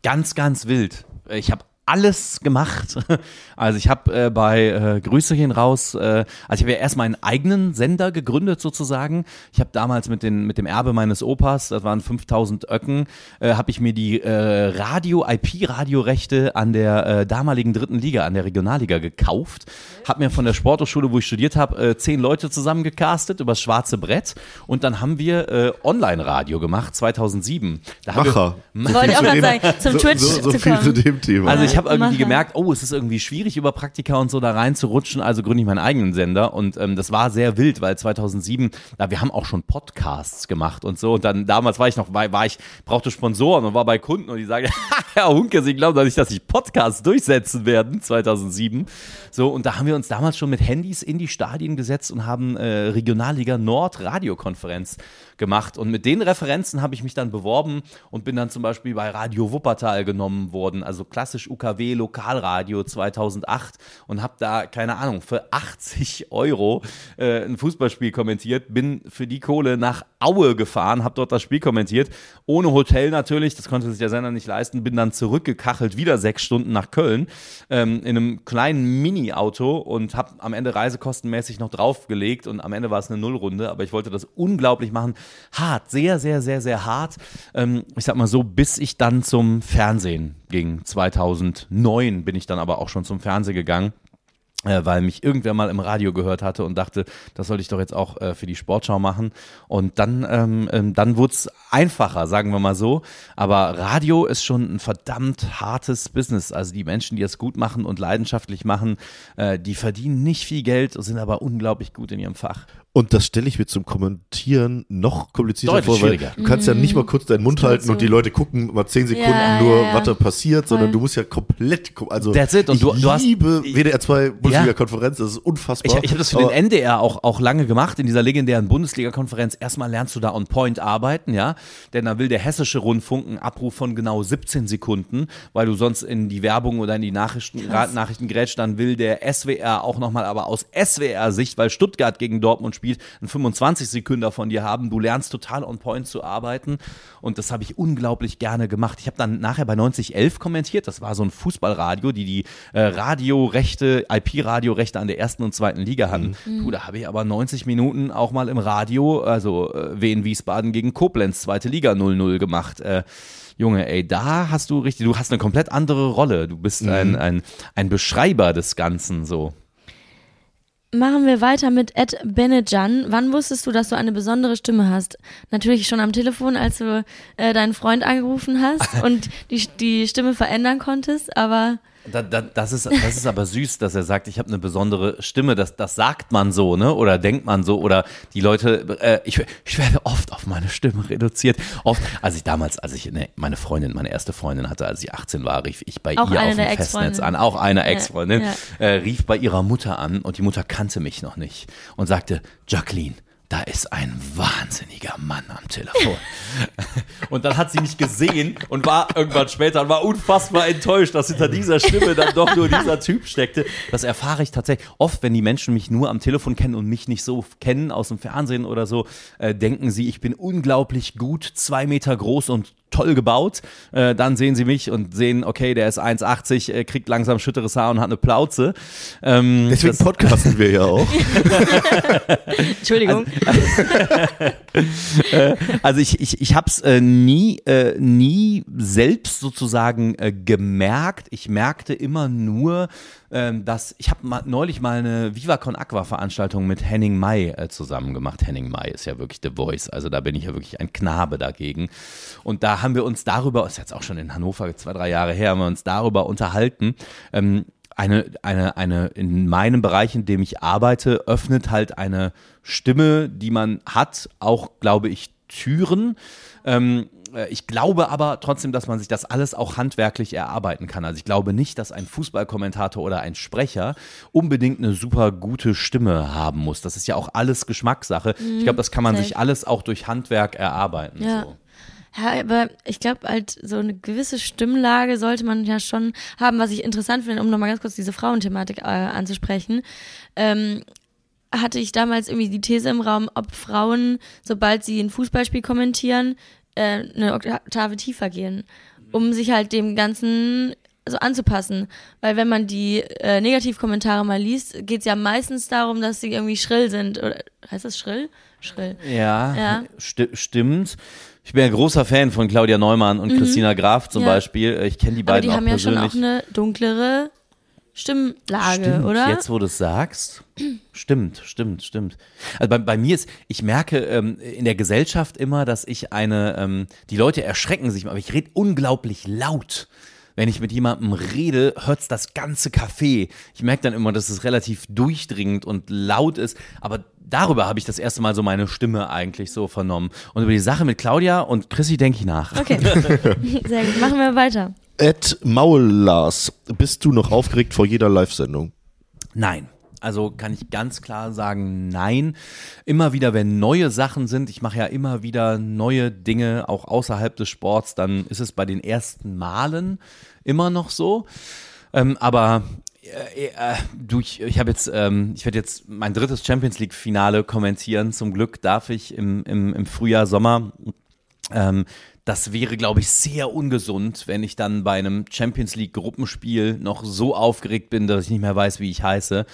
ganz, ganz wild. Ich habe alles gemacht. [laughs] Also ich habe äh, bei äh, Grüße gehen raus, äh, also ich habe ja erst meinen eigenen Sender gegründet sozusagen. Ich habe damals mit, den, mit dem Erbe meines Opas, das waren 5000 Öcken, äh, habe ich mir die äh, Radio, IP-Radiorechte an der äh, damaligen dritten Liga, an der Regionalliga gekauft. Habe mir von der Sporthochschule, wo ich studiert habe, äh, zehn Leute zusammengecastet übers schwarze Brett und dann haben wir äh, Online-Radio gemacht, 2007. Da haben wir- Macher. Wollte ich auch gerade sagen, zum so, Twitch so, so zu viel kommen. zu dem Thema. Also ich habe irgendwie Macher. gemerkt, oh, es ist irgendwie schwierig, über Praktika und so da reinzurutschen, also gründe ich meinen eigenen Sender. Und ähm, das war sehr wild, weil 2007, da, wir haben auch schon Podcasts gemacht und so. Und dann damals war ich noch, war, war ich, brauchte Sponsoren und war bei Kunden und die sagen, [laughs] Herr Hunke, Sie glauben doch nicht, dass sich Podcasts durchsetzen werden, 2007. So, und da haben wir uns damals schon mit Handys in die Stadien gesetzt und haben äh, Regionalliga Nord Radiokonferenz gemacht. Und mit den Referenzen habe ich mich dann beworben und bin dann zum Beispiel bei Radio Wuppertal genommen worden, also klassisch UKW Lokalradio 2008 und habe da, keine Ahnung, für 80 Euro äh, ein Fußballspiel kommentiert, bin für die Kohle nach Aue gefahren, habe dort das Spiel kommentiert, ohne Hotel natürlich, das konnte sich der Sender nicht leisten, bin dann zurückgekachelt, wieder sechs Stunden nach Köln ähm, in einem kleinen Mini-Auto und habe am Ende reisekostenmäßig noch draufgelegt und am Ende war es eine Nullrunde, aber ich wollte das unglaublich machen. Hart, sehr, sehr, sehr, sehr hart. Ähm, ich sag mal so, bis ich dann zum Fernsehen ging. 2009 bin ich dann aber auch schon zum Fernsehen gegangen äh, weil mich irgendwer mal im Radio gehört hatte und dachte, das soll ich doch jetzt auch äh, für die Sportschau machen. Und dann, ähm, ähm, dann wurde es einfacher, sagen wir mal so. Aber Radio ist schon ein verdammt hartes Business. Also die Menschen, die es gut machen und leidenschaftlich machen, äh, die verdienen nicht viel Geld, sind aber unglaublich gut in ihrem Fach. Und das stelle ich mir zum Kommentieren noch komplizierter Deutlich vor, weil du kannst ja nicht mal kurz deinen Mund halten und die Leute gucken mal zehn Sekunden Ja, nur, ja, ja. was da passiert, sondern Voll. du musst ja komplett. Also That's it. Und ich du- du hast- liebe WDR 2 Bundesliga-Konferenz, das ist unfassbar. Ich, ich habe das für Aber- den NDR auch, auch lange gemacht, in dieser legendären Bundesliga-Konferenz. Erstmal lernst du da on point arbeiten, ja. Denn da will der hessische Rundfunk einen Abruf von genau 17 Sekunden, weil du sonst in die Werbung oder in die Nachrichten, Nachrichten grätscht. Dann will der SWR auch nochmal, aber aus SWR-Sicht, weil Stuttgart gegen Dortmund spielt, einen 25 Sekunden von dir haben. Du lernst total on point zu arbeiten. Und das habe ich unglaublich gerne gemacht. Ich habe dann nachher bei 9011 kommentiert. Das war so ein Fußballradio, die die äh, Radiorechte, IP-Radiorechte an der ersten und zweiten Liga hatten. Du, da habe ich aber 90 Minuten auch mal im Radio, also äh, Wien Wiesbaden gegen Koblenz, zweite Liga 0-0 gemacht. Äh, Junge, ey, da hast du richtig, du hast eine komplett andere Rolle. Du bist ein, ein, ein Beschreiber des Ganzen so. Machen wir weiter mit Ed Benejan. Wann wusstest du, dass du eine besondere Stimme hast? Natürlich schon am Telefon, als du äh, deinen Freund angerufen hast [laughs] und die, die Stimme verändern konntest, aber Da, da, das, ist, das ist aber süß, dass er sagt, ich habe eine besondere Stimme. Das, das sagt man so, ne? Oder denkt man so. Oder die Leute, äh, ich, ich werde oft auf meine Stimme reduziert. Oft, als ich damals, als ich ne, meine Freundin, meine erste Freundin hatte, als ich 18 war, rief ich bei Auch ihr auf dem Festnetz an. Auch eine Ex-Freundin. ja. Äh, rief bei ihrer Mutter an und die Mutter kannte mich noch nicht. Und sagte, Jacqueline, da ist ein wahnsinniger Mann am Telefon. [laughs] Und dann hat sie mich gesehen und war irgendwann später und war unfassbar enttäuscht, dass hinter dieser Stimme dann doch nur dieser Typ steckte. Das erfahre ich tatsächlich. Oft, wenn die Menschen mich nur am Telefon kennen und mich nicht so kennen aus dem Fernsehen oder so, äh, denken sie, ich bin unglaublich gut, zwei Meter groß und toll gebaut. Äh, dann sehen sie mich und sehen, okay, der ist 1,80, äh, kriegt langsam schütteres Haar und hat eine Plauze. Ähm, Deswegen das- podcasten wir ja auch. [laughs] Entschuldigung. Also ich, ich, ich habe es äh, nie, äh, nie selbst sozusagen äh, gemerkt. Ich merkte immer nur, ähm, dass ich habe mal, neulich mal eine Viva Con Aqua Veranstaltung mit Henning May äh, zusammen gemacht. Henning May ist ja wirklich The Voice, also da bin ich ja wirklich ein Knabe dagegen. Und da haben wir uns darüber, ist jetzt auch schon in Hannover zwei, drei Jahre her, haben wir uns darüber unterhalten. Ähm, eine, eine, eine, in meinem Bereich, in dem ich arbeite, öffnet halt eine Stimme, die man hat, auch, glaube ich, Türen. Ähm, äh, ich glaube aber trotzdem, dass man sich das alles auch handwerklich erarbeiten kann. Also ich glaube nicht, dass ein Fußballkommentator oder ein Sprecher unbedingt eine super gute Stimme haben muss. Das ist ja auch alles Geschmackssache. ich glaube, das kann man sich alles auch durch Handwerk erarbeiten. Ja. So. Ja, aber ich glaube halt, so eine gewisse Stimmlage sollte man ja schon haben, was ich interessant finde, um nochmal ganz kurz diese Frauenthematik äh, anzusprechen. Ähm, hatte ich damals irgendwie die These im Raum, ob Frauen, sobald sie ein Fußballspiel kommentieren, äh, eine Oktave tiefer gehen, um sich halt dem Ganzen so anzupassen. Weil wenn man die äh, Negativkommentare mal liest, geht es ja meistens darum, dass sie irgendwie schrill sind. Oder heißt das schrill? Schrill. Ja, Ja. Sti stimmt. Ich bin ein großer Fan von Claudia Neumann und Christina Graf zum Mhm. Ja. Beispiel. Ich kenne die Aber beiden die auch haben ja schon persönlich. auch eine dunklere Stimmlage, Stimmt, oder? jetzt wo du es sagst. Stimmt, stimmt, stimmt. Also bei, bei mir ist, ich merke ähm, in der Gesellschaft immer, dass ich eine, ähm, die Leute erschrecken sich, aber ich rede unglaublich laut. Wenn ich mit jemandem rede, hört's das ganze Café. Ich merke dann immer, dass es relativ durchdringend und laut ist, aber darüber habe ich das erste Mal so meine Stimme eigentlich so vernommen. Und über die Sache mit Claudia und Chrissy denke ich nach. Okay, [laughs] sehr gut. Machen wir weiter. Ed Maul Lars, bist du noch aufgeregt vor jeder Live-Sendung? Nein. Also kann ich ganz klar sagen, nein. Immer wieder, wenn neue Sachen sind, ich mache ja immer wieder neue Dinge, auch außerhalb des Sports, dann ist es bei den ersten Malen immer noch so. Ähm, aber äh, äh, du, ich, ich habe jetzt, ähm, ich werde jetzt mein drittes Champions League Finale kommentieren. Zum Glück darf ich im, im, im Frühjahr, Sommer. Ähm, das wäre, glaube ich, sehr ungesund, wenn ich dann bei einem Champions League Gruppenspiel noch so aufgeregt bin, dass ich nicht mehr weiß, wie ich heiße.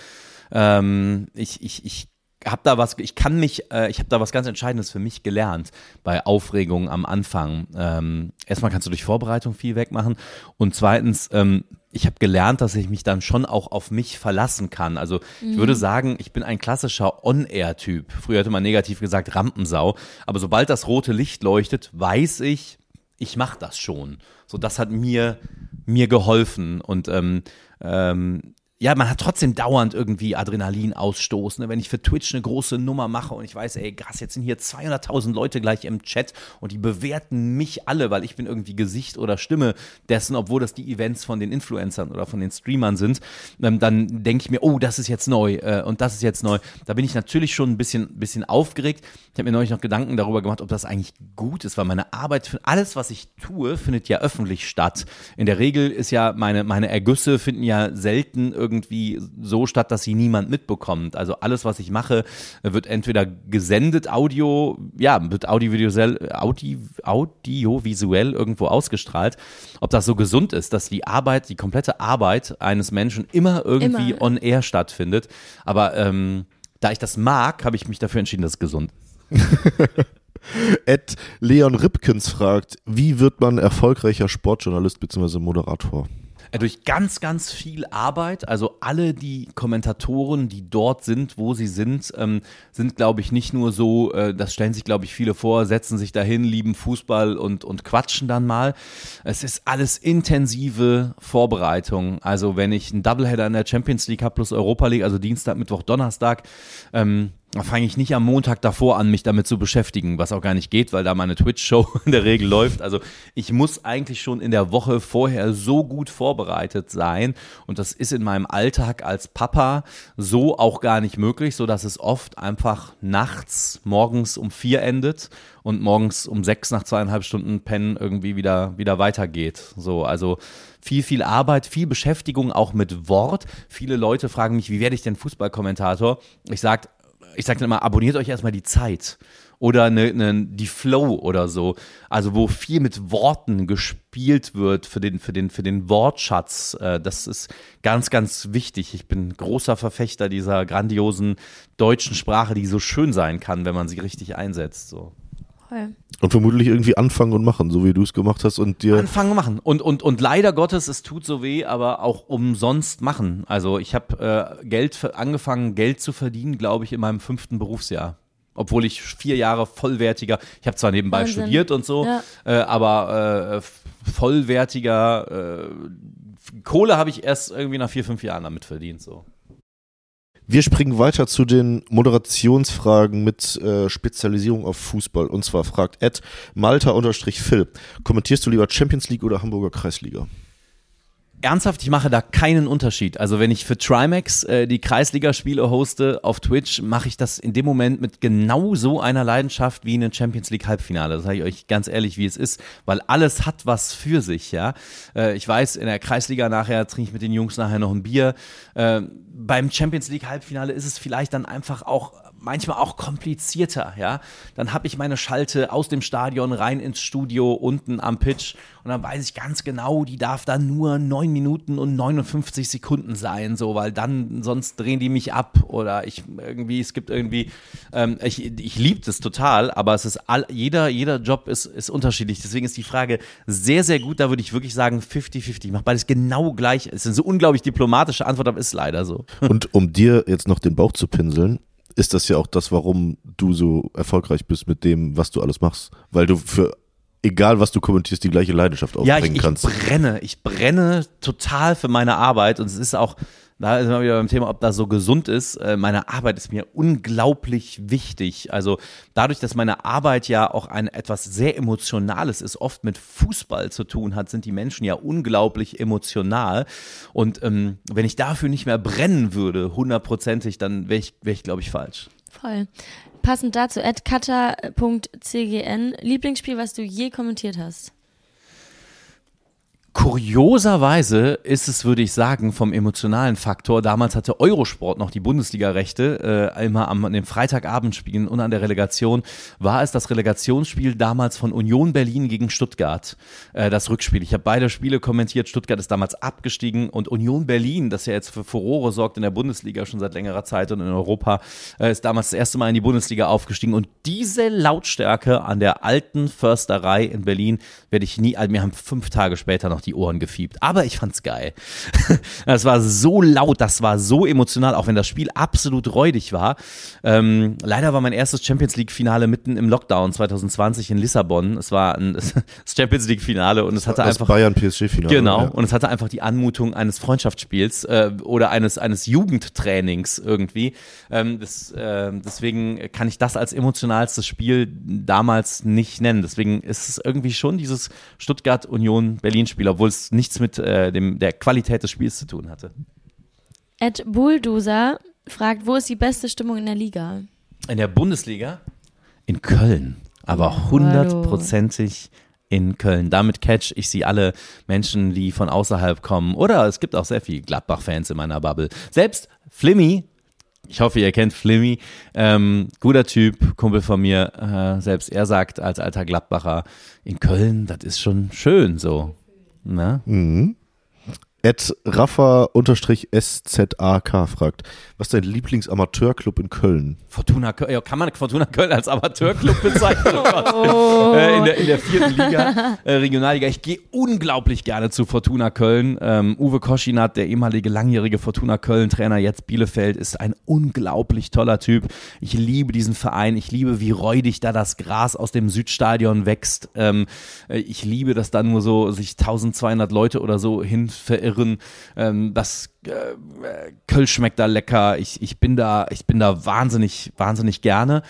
Ähm, ich, ich, ich habe da was, ich kann mich, äh, ich habe da was ganz Entscheidendes für mich gelernt bei Aufregung am Anfang. Ähm, erstmal kannst du durch Vorbereitung viel wegmachen und zweitens, ähm, ich habe gelernt, dass ich mich dann schon auch auf mich verlassen kann. Also mhm. ich würde sagen, ich bin ein klassischer On-Air-Typ. Früher hätte man negativ gesagt Rampensau, aber sobald das rote Licht leuchtet, weiß ich, ich mache das schon. So, das hat mir mir geholfen und ähm, ähm, ja, man hat trotzdem dauernd irgendwie Adrenalin ausstoßen. Ne? Wenn ich für Twitch eine große Nummer mache und ich weiß, ey, krass, jetzt sind hier 200.000 Leute gleich im Chat und die bewerten mich alle, weil ich bin irgendwie Gesicht oder Stimme dessen, obwohl das die Events von den Influencern oder von den Streamern sind, ähm, dann denke ich mir, oh, das ist jetzt neu äh, und das ist jetzt neu. Da bin ich natürlich schon ein bisschen, bisschen aufgeregt. Ich habe mir neulich noch Gedanken darüber gemacht, ob das eigentlich gut ist, weil meine Arbeit, alles, was ich tue, findet ja öffentlich statt. In der Regel ist ja meine, meine Ergüsse finden ja selten irgendwie irgendwie so statt, dass sie niemand mitbekommt. Also alles, was ich mache, wird entweder gesendet, Audio, ja, wird audiovisuell, Audi, audiovisuell irgendwo ausgestrahlt. Ob das so gesund ist, dass die Arbeit, die komplette Arbeit eines Menschen immer irgendwie immer. on air stattfindet. Aber ähm, da ich das mag, habe ich mich dafür entschieden, dass es gesund [laughs] Ed Leon Ripkins fragt, wie wird man erfolgreicher Sportjournalist bzw. Moderator? Äh, durch ganz, ganz viel Arbeit. Also alle die Kommentatoren, die dort sind, wo sie sind, ähm, sind, glaube ich, nicht nur so, äh, das stellen sich, glaube ich, viele vor, setzen sich dahin, lieben Fußball und, und quatschen dann mal. Es ist alles intensive Vorbereitung. Also wenn ich einen Doubleheader in der Champions League habe plus Europa League, also Dienstag, Mittwoch, Donnerstag, ähm, da fange ich nicht am Montag davor an, mich damit zu beschäftigen, was auch gar nicht geht, weil da meine Twitch-Show [laughs] in der Regel läuft. Also ich muss eigentlich schon in der Woche vorher so gut vorbereitet sein und das ist in meinem Alltag als Papa so auch gar nicht möglich, so dass es oft einfach nachts morgens um vier endet und morgens um sechs nach zweieinhalb Stunden Pennen irgendwie wieder, wieder weitergeht. So, also viel, viel Arbeit, viel Beschäftigung auch mit Wort. Viele Leute fragen mich, wie werde ich denn Fußballkommentator? Ich sage, ich sage dann immer, abonniert euch erstmal die Zeit oder eine, eine, die Flow oder so. Also wo viel mit Worten gespielt wird für den, für den, für den Wortschatz. Äh, das ist ganz, ganz wichtig. Ich bin großer Verfechter dieser grandiosen deutschen Sprache, die so schön sein kann, wenn man sie richtig einsetzt. So. Voll. Und vermutlich irgendwie anfangen und machen, so wie du es gemacht hast und dir. Anfangen und machen. Und, und, und leider Gottes, es tut so weh, aber auch umsonst machen. Also ich habe äh, Geld angefangen, Geld zu verdienen, glaube ich, in meinem fünften Berufsjahr. Obwohl ich vier Jahre vollwertiger, ich habe zwar nebenbei Wahnsinn. studiert und so, ja. äh, aber äh, vollwertiger äh, Kohle habe ich erst irgendwie nach vier, fünf Jahren damit verdient. So. Wir springen weiter zu den Moderationsfragen mit äh, Spezialisierung auf Fußball. Und zwar fragt Ed Malta-Phil, kommentierst du lieber Champions League oder Hamburger Kreisliga? Ernsthaft, ich mache da keinen Unterschied. Also wenn ich für Trimax äh, die Kreisligaspiele hoste auf Twitch, mache ich das in dem Moment mit genau so einer Leidenschaft wie in einem Champions League Halbfinale. Das sage ich euch ganz ehrlich, wie es ist, weil alles hat was für sich. Ja, äh, ich weiß, in der Kreisliga nachher trinke ich mit den Jungs nachher noch ein Bier. Äh, beim Champions League Halbfinale ist es vielleicht dann einfach auch manchmal auch komplizierter, ja. Dann habe ich meine Schalte aus dem Stadion rein ins Studio unten am Pitch und dann weiß ich ganz genau, die darf dann nur 9 Minuten und 59 Sekunden sein, so, weil dann sonst drehen die mich ab oder ich irgendwie, es gibt irgendwie, ähm, ich, ich liebe das total, aber es ist all, jeder, jeder Job ist, ist unterschiedlich. Deswegen ist die Frage sehr, sehr gut. Da würde ich wirklich sagen 50-50. Ich mache beides genau gleich. Es ist eine so unglaublich diplomatische Antwort, aber ist leider so. Und um dir jetzt noch den Bauch zu pinseln, ist das ja auch das, warum du so erfolgreich bist mit dem, was du alles machst. Weil du für egal was du kommentierst, die gleiche Leidenschaft aufbringen ja, ich, kannst. Ich brenne, ich brenne total für meine Arbeit und es ist auch da sind wir wieder beim Thema, ob das so gesund ist. Äh, meine Arbeit ist mir unglaublich wichtig. Also dadurch, dass meine Arbeit ja auch ein etwas sehr Emotionales ist, oft mit Fußball zu tun hat, sind die Menschen ja unglaublich emotional. Und ähm, wenn ich dafür nicht mehr brennen würde, hundertprozentig, dann wäre ich, wär ich glaube ich, falsch. Voll. Passend dazu, cutter.cgn, Lieblingsspiel, was du je kommentiert hast. Kurioserweise ist es, würde ich sagen, vom emotionalen Faktor. Damals hatte Eurosport noch die Bundesliga-Rechte. Äh, immer am, an den Freitagabendspielen und an der Relegation war es das Relegationsspiel damals von Union Berlin gegen Stuttgart. Äh, das Rückspiel. Ich habe beide Spiele kommentiert. Stuttgart ist damals abgestiegen und Union Berlin, das ja jetzt für Furore sorgt in der Bundesliga schon seit längerer Zeit und in Europa, äh, ist damals das erste Mal in die Bundesliga aufgestiegen. Und diese Lautstärke an der alten Försterei in Berlin werde ich nie, also mir haben fünf Tage später noch die die Ohren gefiebt. Aber ich fand's geil. [laughs] Das war so laut, das war so emotional, auch wenn das Spiel absolut räudig war. Ähm, leider war mein erstes Champions League-Finale mitten im Lockdown 2020 in Lissabon. Es war ein [laughs] das Champions League-Finale und es hatte das einfach. Bayern PSG-Finale. Genau, Ja. und es hatte einfach die Anmutung eines Freundschaftsspiels äh, oder eines, eines Jugendtrainings irgendwie. Ähm, das, äh, deswegen kann ich das als emotionalstes Spiel damals nicht nennen. Deswegen ist es irgendwie schon dieses Stuttgart-Union-Berlin-Spiel, obwohl es nichts mit äh, dem, der Qualität des Spiels zu tun hatte. Ed Bulldozer fragt, wo ist die beste Stimmung in der Liga? In der Bundesliga? In Köln. Aber hundertprozentig in Köln. Damit catch ich sie alle Menschen, die von außerhalb kommen. Oder es gibt auch sehr viele Gladbach-Fans in meiner Bubble. Selbst Flimmy, ich hoffe, ihr kennt Flimmy, ähm, guter Typ, Kumpel von mir, äh, selbst er sagt als alter Gladbacher, in Köln, das ist schon schön so. Ne? Ed Rafa-SZAK fragt, was ist dein Lieblingsamateurclub in Köln? Fortuna Köln, ja, kann man Fortuna Köln als Amateurclub bezeichnen? [laughs] Oh. Äh, in, der, in der vierten Liga, äh, Regionalliga. Ich gehe unglaublich gerne zu Fortuna Köln. Ähm, Uwe Koschinat, der ehemalige langjährige Fortuna Köln-Trainer, jetzt Bielefeld, ist ein unglaublich toller Typ. Ich liebe diesen Verein. Ich liebe, wie räudig da das Gras aus dem Südstadion wächst. Ähm, äh, ich liebe, dass da nur so sich 1200 Leute oder so hin verirren. Ähm, das äh, äh, Kölsch schmeckt da lecker. Ich, ich bin da, ich bin da wahnsinnig, wahnsinnig gerne.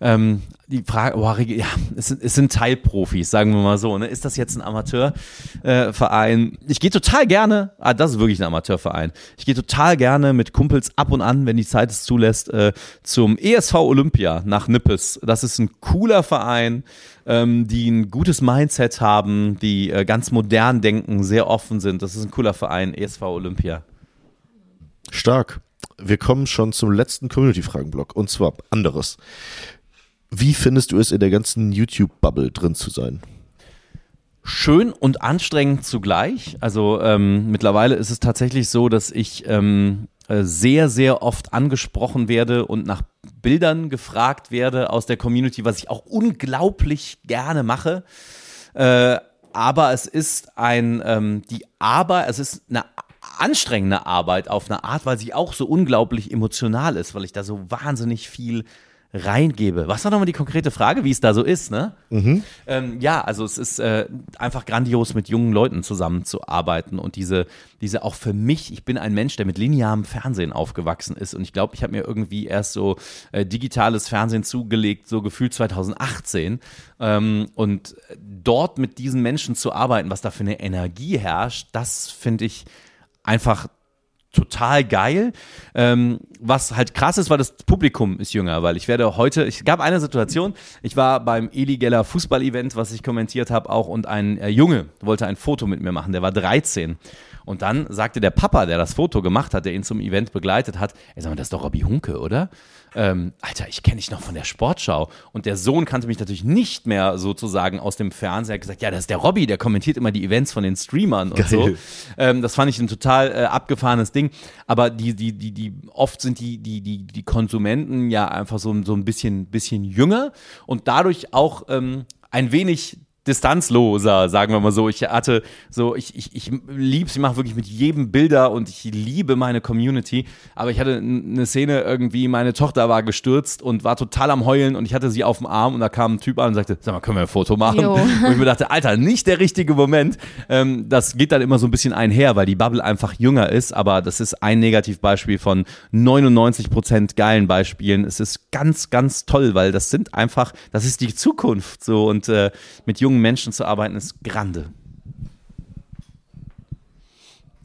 Ähm, die Frage, Reg- ja, es sind, es sind Teilprofis, sagen wir mal so. Ne? Ist das jetzt ein Amateurverein? Äh, ich gehe total gerne, ah, das ist wirklich ein Amateurverein. Ich gehe total gerne mit Kumpels ab und an, wenn die Zeit es zulässt, äh, zum ESV Olympia nach Nippes. Das ist ein cooler Verein, ähm, die ein gutes Mindset haben, die äh, ganz modern denken, sehr offen sind. Das ist ein cooler Verein, ESV Olympia. Stark. Wir kommen schon zum letzten Community-Fragen-Block und zwar anderes. Wie findest du es, in der ganzen YouTube-Bubble drin zu sein? schön und anstrengend zugleich. Also ähm, mittlerweile ist es tatsächlich so, dass ich ähm, äh, sehr, sehr oft angesprochen werde und nach Bildern gefragt werde aus der Community, was ich auch unglaublich gerne mache. Äh, aber es ist ein, ähm, die Arbeit, es ist eine anstrengende Arbeit auf eine Art, weil sie auch so unglaublich emotional ist, weil ich da so wahnsinnig viel reingebe. Was war nochmal die konkrete Frage, wie es da so ist, ne? Ähm, ja, also es ist äh, einfach grandios, mit jungen Leuten zusammenzuarbeiten und diese, diese auch für mich, ich bin ein Mensch, der mit linearem Fernsehen aufgewachsen ist und ich glaube, ich habe mir irgendwie erst so äh, digitales Fernsehen zugelegt, so gefühlt 2018 ähm, und dort mit diesen Menschen zu arbeiten, was da für eine Energie herrscht, das finde ich einfach total geil. Ähm, was halt krass ist, weil das Publikum ist jünger, weil ich werde heute, ich gab eine Situation, ich war beim Eli Geller Fußball-Event, was ich kommentiert habe auch und ein äh, Junge wollte ein Foto mit mir machen, der war 13. Und dann sagte der Papa, der das Foto gemacht hat, der ihn zum Event begleitet hat, ey, sag mal, das ist doch Robby Hunke, oder? Ähm, Alter, ich kenne dich noch von der Sportschau. Und der Sohn kannte mich natürlich nicht mehr sozusagen aus dem Fernsehen. Er hat gesagt, ja, das ist der Robby, der kommentiert immer die Events von den Streamern und Geil. so. Ähm, das fand ich ein total äh, abgefahrenes Ding. Aber die, die, die, die, oft sind die, die, die, die Konsumenten ja einfach so, so ein bisschen, bisschen jünger und dadurch auch ähm, ein wenig distanzloser, sagen wir mal so. Ich hatte so, ich, ich, ich lieb's, ich mache wirklich mit jedem Bilder und ich liebe meine Community. Aber ich hatte eine Szene irgendwie, meine Tochter war gestürzt und war total am Heulen und ich hatte sie auf dem Arm und da kam ein Typ an und sagte, sag mal, können wir ein Foto machen? Jo. [laughs] Und ich mir dachte, Alter, nicht der richtige Moment. Ähm, das geht dann immer so ein bisschen einher, weil die Bubble einfach jünger ist, aber das ist ein Negativbeispiel von 99% geilen Beispielen. Es ist ganz, ganz toll, weil das sind einfach, das ist die Zukunft so und äh, mit jungen Menschen zu arbeiten ist grande.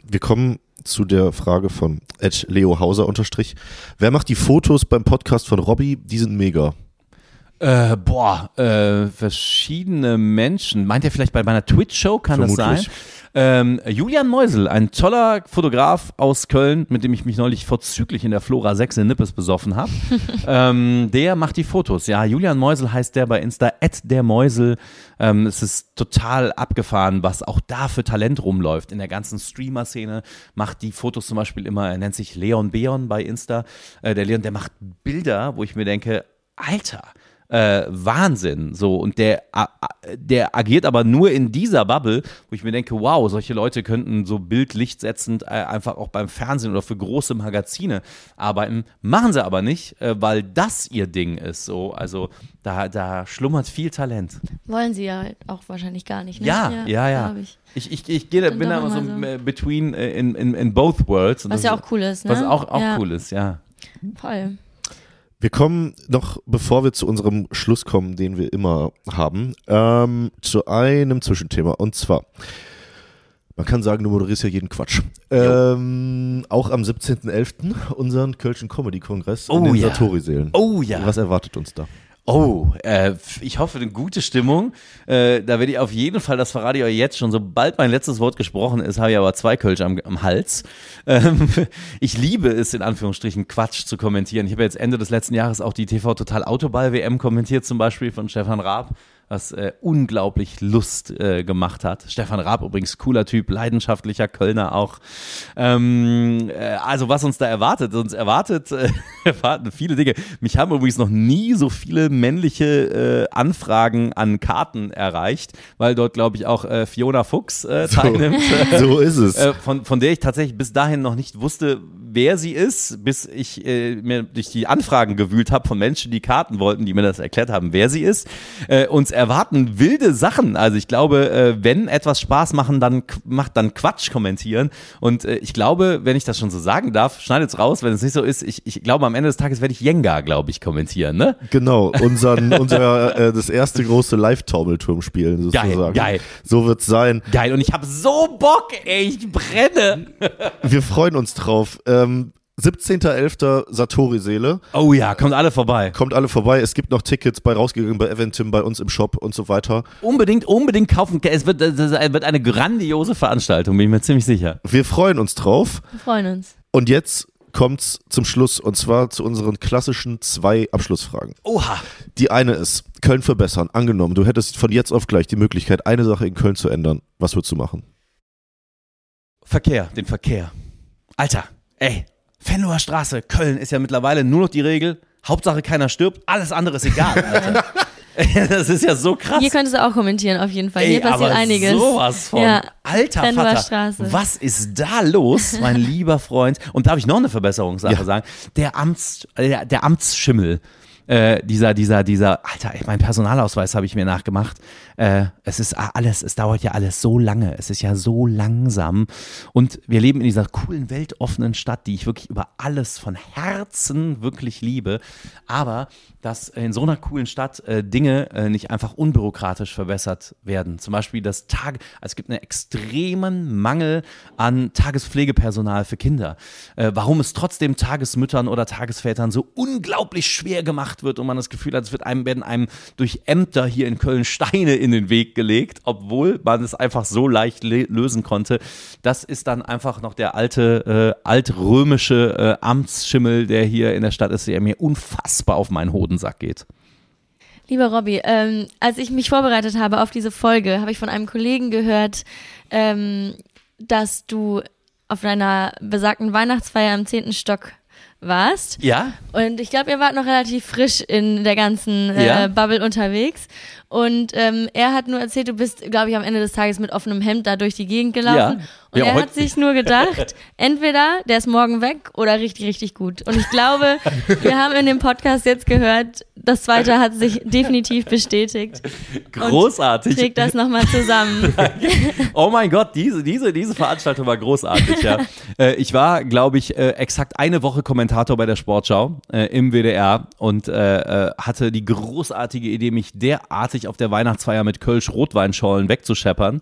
Wir kommen zu der Frage von Ed Leo Hauser unterstrich. Wer macht die Fotos beim Podcast von Robby? Die sind mega. Äh, boah, äh, verschiedene Menschen. Meint ihr vielleicht bei meiner Twitch-Show? Kann das Vermutlich. sein? Ähm, Julian Meusel, ein toller Fotograf aus Köln, mit dem ich mich neulich vorzüglich in der Flora 6 in Nippes besoffen habe. [laughs] ähm, der macht die Fotos. Ja, Julian Meusel heißt der bei Insta, der Meusel. Ähm, es ist total abgefahren, was auch da für Talent rumläuft. In der ganzen Streamer-Szene macht die Fotos zum Beispiel immer, er nennt sich Leon Beon bei Insta. Äh, der Leon, der macht Bilder, wo ich mir denke, Alter, äh, Wahnsinn. So, und der, der agiert aber nur in dieser Bubble, wo ich mir denke, wow, solche Leute könnten so bildlichtsetzend äh, einfach auch beim Fernsehen oder für große Magazine arbeiten. Machen sie aber nicht, äh, weil das ihr Ding ist. So, also da, da schlummert viel Talent. Wollen sie ja halt auch wahrscheinlich gar nicht. Ne? Ja, ja, ja. Ich. Ich, ich, ich gehe, bin da immer so, so. between äh, in, in, in both worlds. Was das ja auch cool ist, ne? Was auch, auch ja, cool ist, ja. Voll. Wir kommen noch, bevor wir zu unserem Schluss kommen, den wir immer haben, ähm, zu einem Zwischenthema. Und zwar, man kann sagen, du moderierst ja jeden Quatsch. Ähm, auch am 17.11. unseren Kölschen Comedy-Kongress in Oh den ja. Satori-Sälen. Oh ja. Was erwartet uns da? Oh, äh, ich hoffe, eine gute Stimmung. Äh, da werde ich auf jeden Fall, das verrate ich euch jetzt schon, sobald mein letztes Wort gesprochen ist, habe ich aber zwei Kölsch am, am Hals. Ähm, [laughs] ich liebe es, in Anführungsstrichen, Quatsch zu kommentieren. Ich habe jetzt Ende des letzten Jahres auch die TV Total Autoball WM kommentiert, zum Beispiel von Stefan Raab was äh, unglaublich Lust äh, gemacht hat. Stefan Raab übrigens cooler Typ, leidenschaftlicher Kölner auch. Ähm, äh, also was uns da erwartet, uns erwartet, äh, [laughs] erwarten viele Dinge. Mich haben übrigens noch nie so viele männliche äh, Anfragen an Karten erreicht, weil dort glaube ich auch äh, Fiona Fuchs äh, teilnimmt. So ist es. Äh, von, von der ich tatsächlich bis dahin noch nicht wusste, wer sie ist, bis ich äh, mir durch die Anfragen gewühlt habe von Menschen, die Karten wollten, die mir das erklärt haben, wer sie ist. Äh, uns erwarten wilde Sachen. Also ich glaube, äh, wenn etwas Spaß machen, dann macht dann Quatsch kommentieren. Und äh, ich glaube, wenn ich das schon so sagen darf, schneidet's raus, wenn es nicht so ist. Ich, ich glaube, am Ende des Tages werde ich Jenga, glaube ich, kommentieren. Ne? Genau, unseren, [laughs] unser, äh, das erste große Live-Taumelturm spielen, Geil, sozusagen. geil. So wird's sein. Geil. Und ich habe so Bock, ey, ich brenne. Wir freuen uns drauf. Ähm, 17.11. Satori-Seele. Oh ja, kommt alle vorbei. Kommt alle vorbei. Es gibt noch Tickets bei rausgegangen bei Eventim, bei uns im Shop und so weiter. Unbedingt, unbedingt kaufen. Es wird, es wird eine grandiose Veranstaltung, bin ich mir ziemlich sicher. Wir freuen uns drauf. Wir freuen uns. Und jetzt kommt's zum Schluss und zwar zu unseren klassischen zwei Abschlussfragen. Oha. Die eine ist, Köln verbessern. Angenommen, du hättest von jetzt auf gleich die Möglichkeit, eine Sache in Köln zu ändern. Was würdest du machen? Verkehr, den Verkehr. Alter, ey, Venloer Straße, Köln ist ja mittlerweile nur noch die Regel. Hauptsache keiner stirbt, alles andere ist egal, [laughs] Alter. [laughs] das ist ja so krass. Hier könntest du auch kommentieren, auf jeden Fall. Hier Ey, passiert aber einiges. sowas von. Ja. Alter Vater, Straße. was ist da los, mein [laughs] lieber Freund? Und darf ich noch eine Verbesserungssache Ja. sagen? Der Amts, äh, der, der Amtsschimmel. Äh, dieser, dieser, dieser, Alter, ey, mein Personalausweis habe ich mir nachgemacht. Äh, es ist alles, es dauert ja alles so lange. Es ist ja so langsam. Und wir leben in dieser coolen, weltoffenen Stadt, die ich wirklich über alles von Herzen wirklich liebe. Aber dass in so einer coolen Stadt äh, Dinge äh, nicht einfach unbürokratisch verbessert werden. Zum Beispiel das Tag, also es gibt einen extremen Mangel an Tagespflegepersonal für Kinder. Äh, warum es trotzdem Tagesmüttern oder Tagesvätern so unglaublich schwer gemacht wird und man das Gefühl hat, es wird einem, werden einem durch Ämter hier in Köln Steine in den Weg gelegt, obwohl man es einfach so leicht le- lösen konnte. Das ist dann einfach noch der alte, äh, altrömische äh, Amtsschimmel, der hier in der Stadt ist, der mir unfassbar auf meinen Hodensack geht. Lieber Robby, ähm, als ich mich vorbereitet habe auf diese Folge, habe ich von einem Kollegen gehört, ähm, dass du auf deiner besagten Weihnachtsfeier im zehnten Stock warst. Ja? Und ich glaube, ihr wart noch relativ frisch in der ganzen äh, Ja. Bubble unterwegs. Und ähm, er hat nur erzählt, du bist, glaube ich, am Ende des Tages mit offenem Hemd da durch die Gegend gelaufen. Ja. Und Ja, er hat sich nur gedacht, [laughs] entweder der ist morgen weg oder richtig, richtig gut. Und ich glaube, wir haben in dem Podcast jetzt gehört, das zweite hat sich definitiv bestätigt. Großartig. Trägt das nochmal zusammen. [laughs] Oh mein Gott, diese, diese, diese Veranstaltung war großartig, ja. [laughs] äh, ich war, glaube ich, äh, exakt eine Woche Kommentator bei der Sportschau äh, im WDR und hatte die großartige Idee, mich derartig auf der Weihnachtsfeier mit Kölsch-Rotweinschollen wegzuscheppern,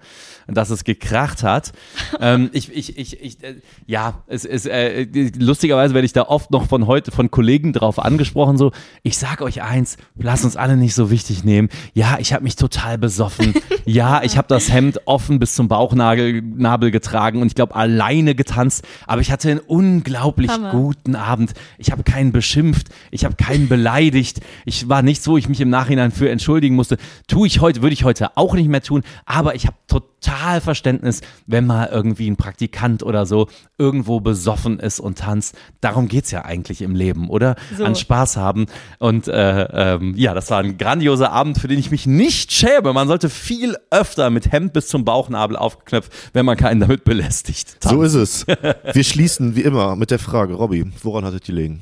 dass es gekracht hat. [laughs] ähm, ich, ich, ich, ich äh, ja, es ist, äh, lustigerweise werde ich da oft noch von heute, von Kollegen drauf angesprochen, so, ich sag euch eins, lasst uns alle nicht so wichtig nehmen. Ja, ich habe mich total besoffen. [laughs] Ja, ich habe das Hemd offen bis zum Bauchnabel Nabel getragen und ich glaube alleine getanzt, aber ich hatte einen unglaublich Hammer. guten Abend. Ich habe keinen beschimpft, ich habe keinen beleidigt. Ich war nichts, wo ich mich im Nachhinein für entschuldigen musste. Tue ich heute, würde ich heute auch nicht mehr tun, aber ich habe total Verständnis, wenn mal irgendwie ein Praktikant oder so irgendwo besoffen ist und tanzt. Darum geht's ja eigentlich im Leben, oder? So. An Spaß haben. Und äh, ähm, ja, das war ein grandioser Abend, für den ich mich nicht schäme. Man sollte viel öfter mit Hemd bis zum Bauchnabel aufgeknöpft, wenn man keinen damit belästigt. So ist es. Wir schließen wie immer mit der Frage, Robby, woran hattet ihr gelegen?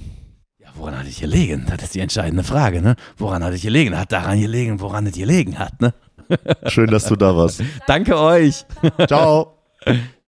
Ja, woran hat es gelegen? Das ist die entscheidende Frage, ne? Woran hat es gelegen? Hat daran gelegen, woran es gelegen hat, ne? Schön, dass du da warst. Danke euch. Ciao.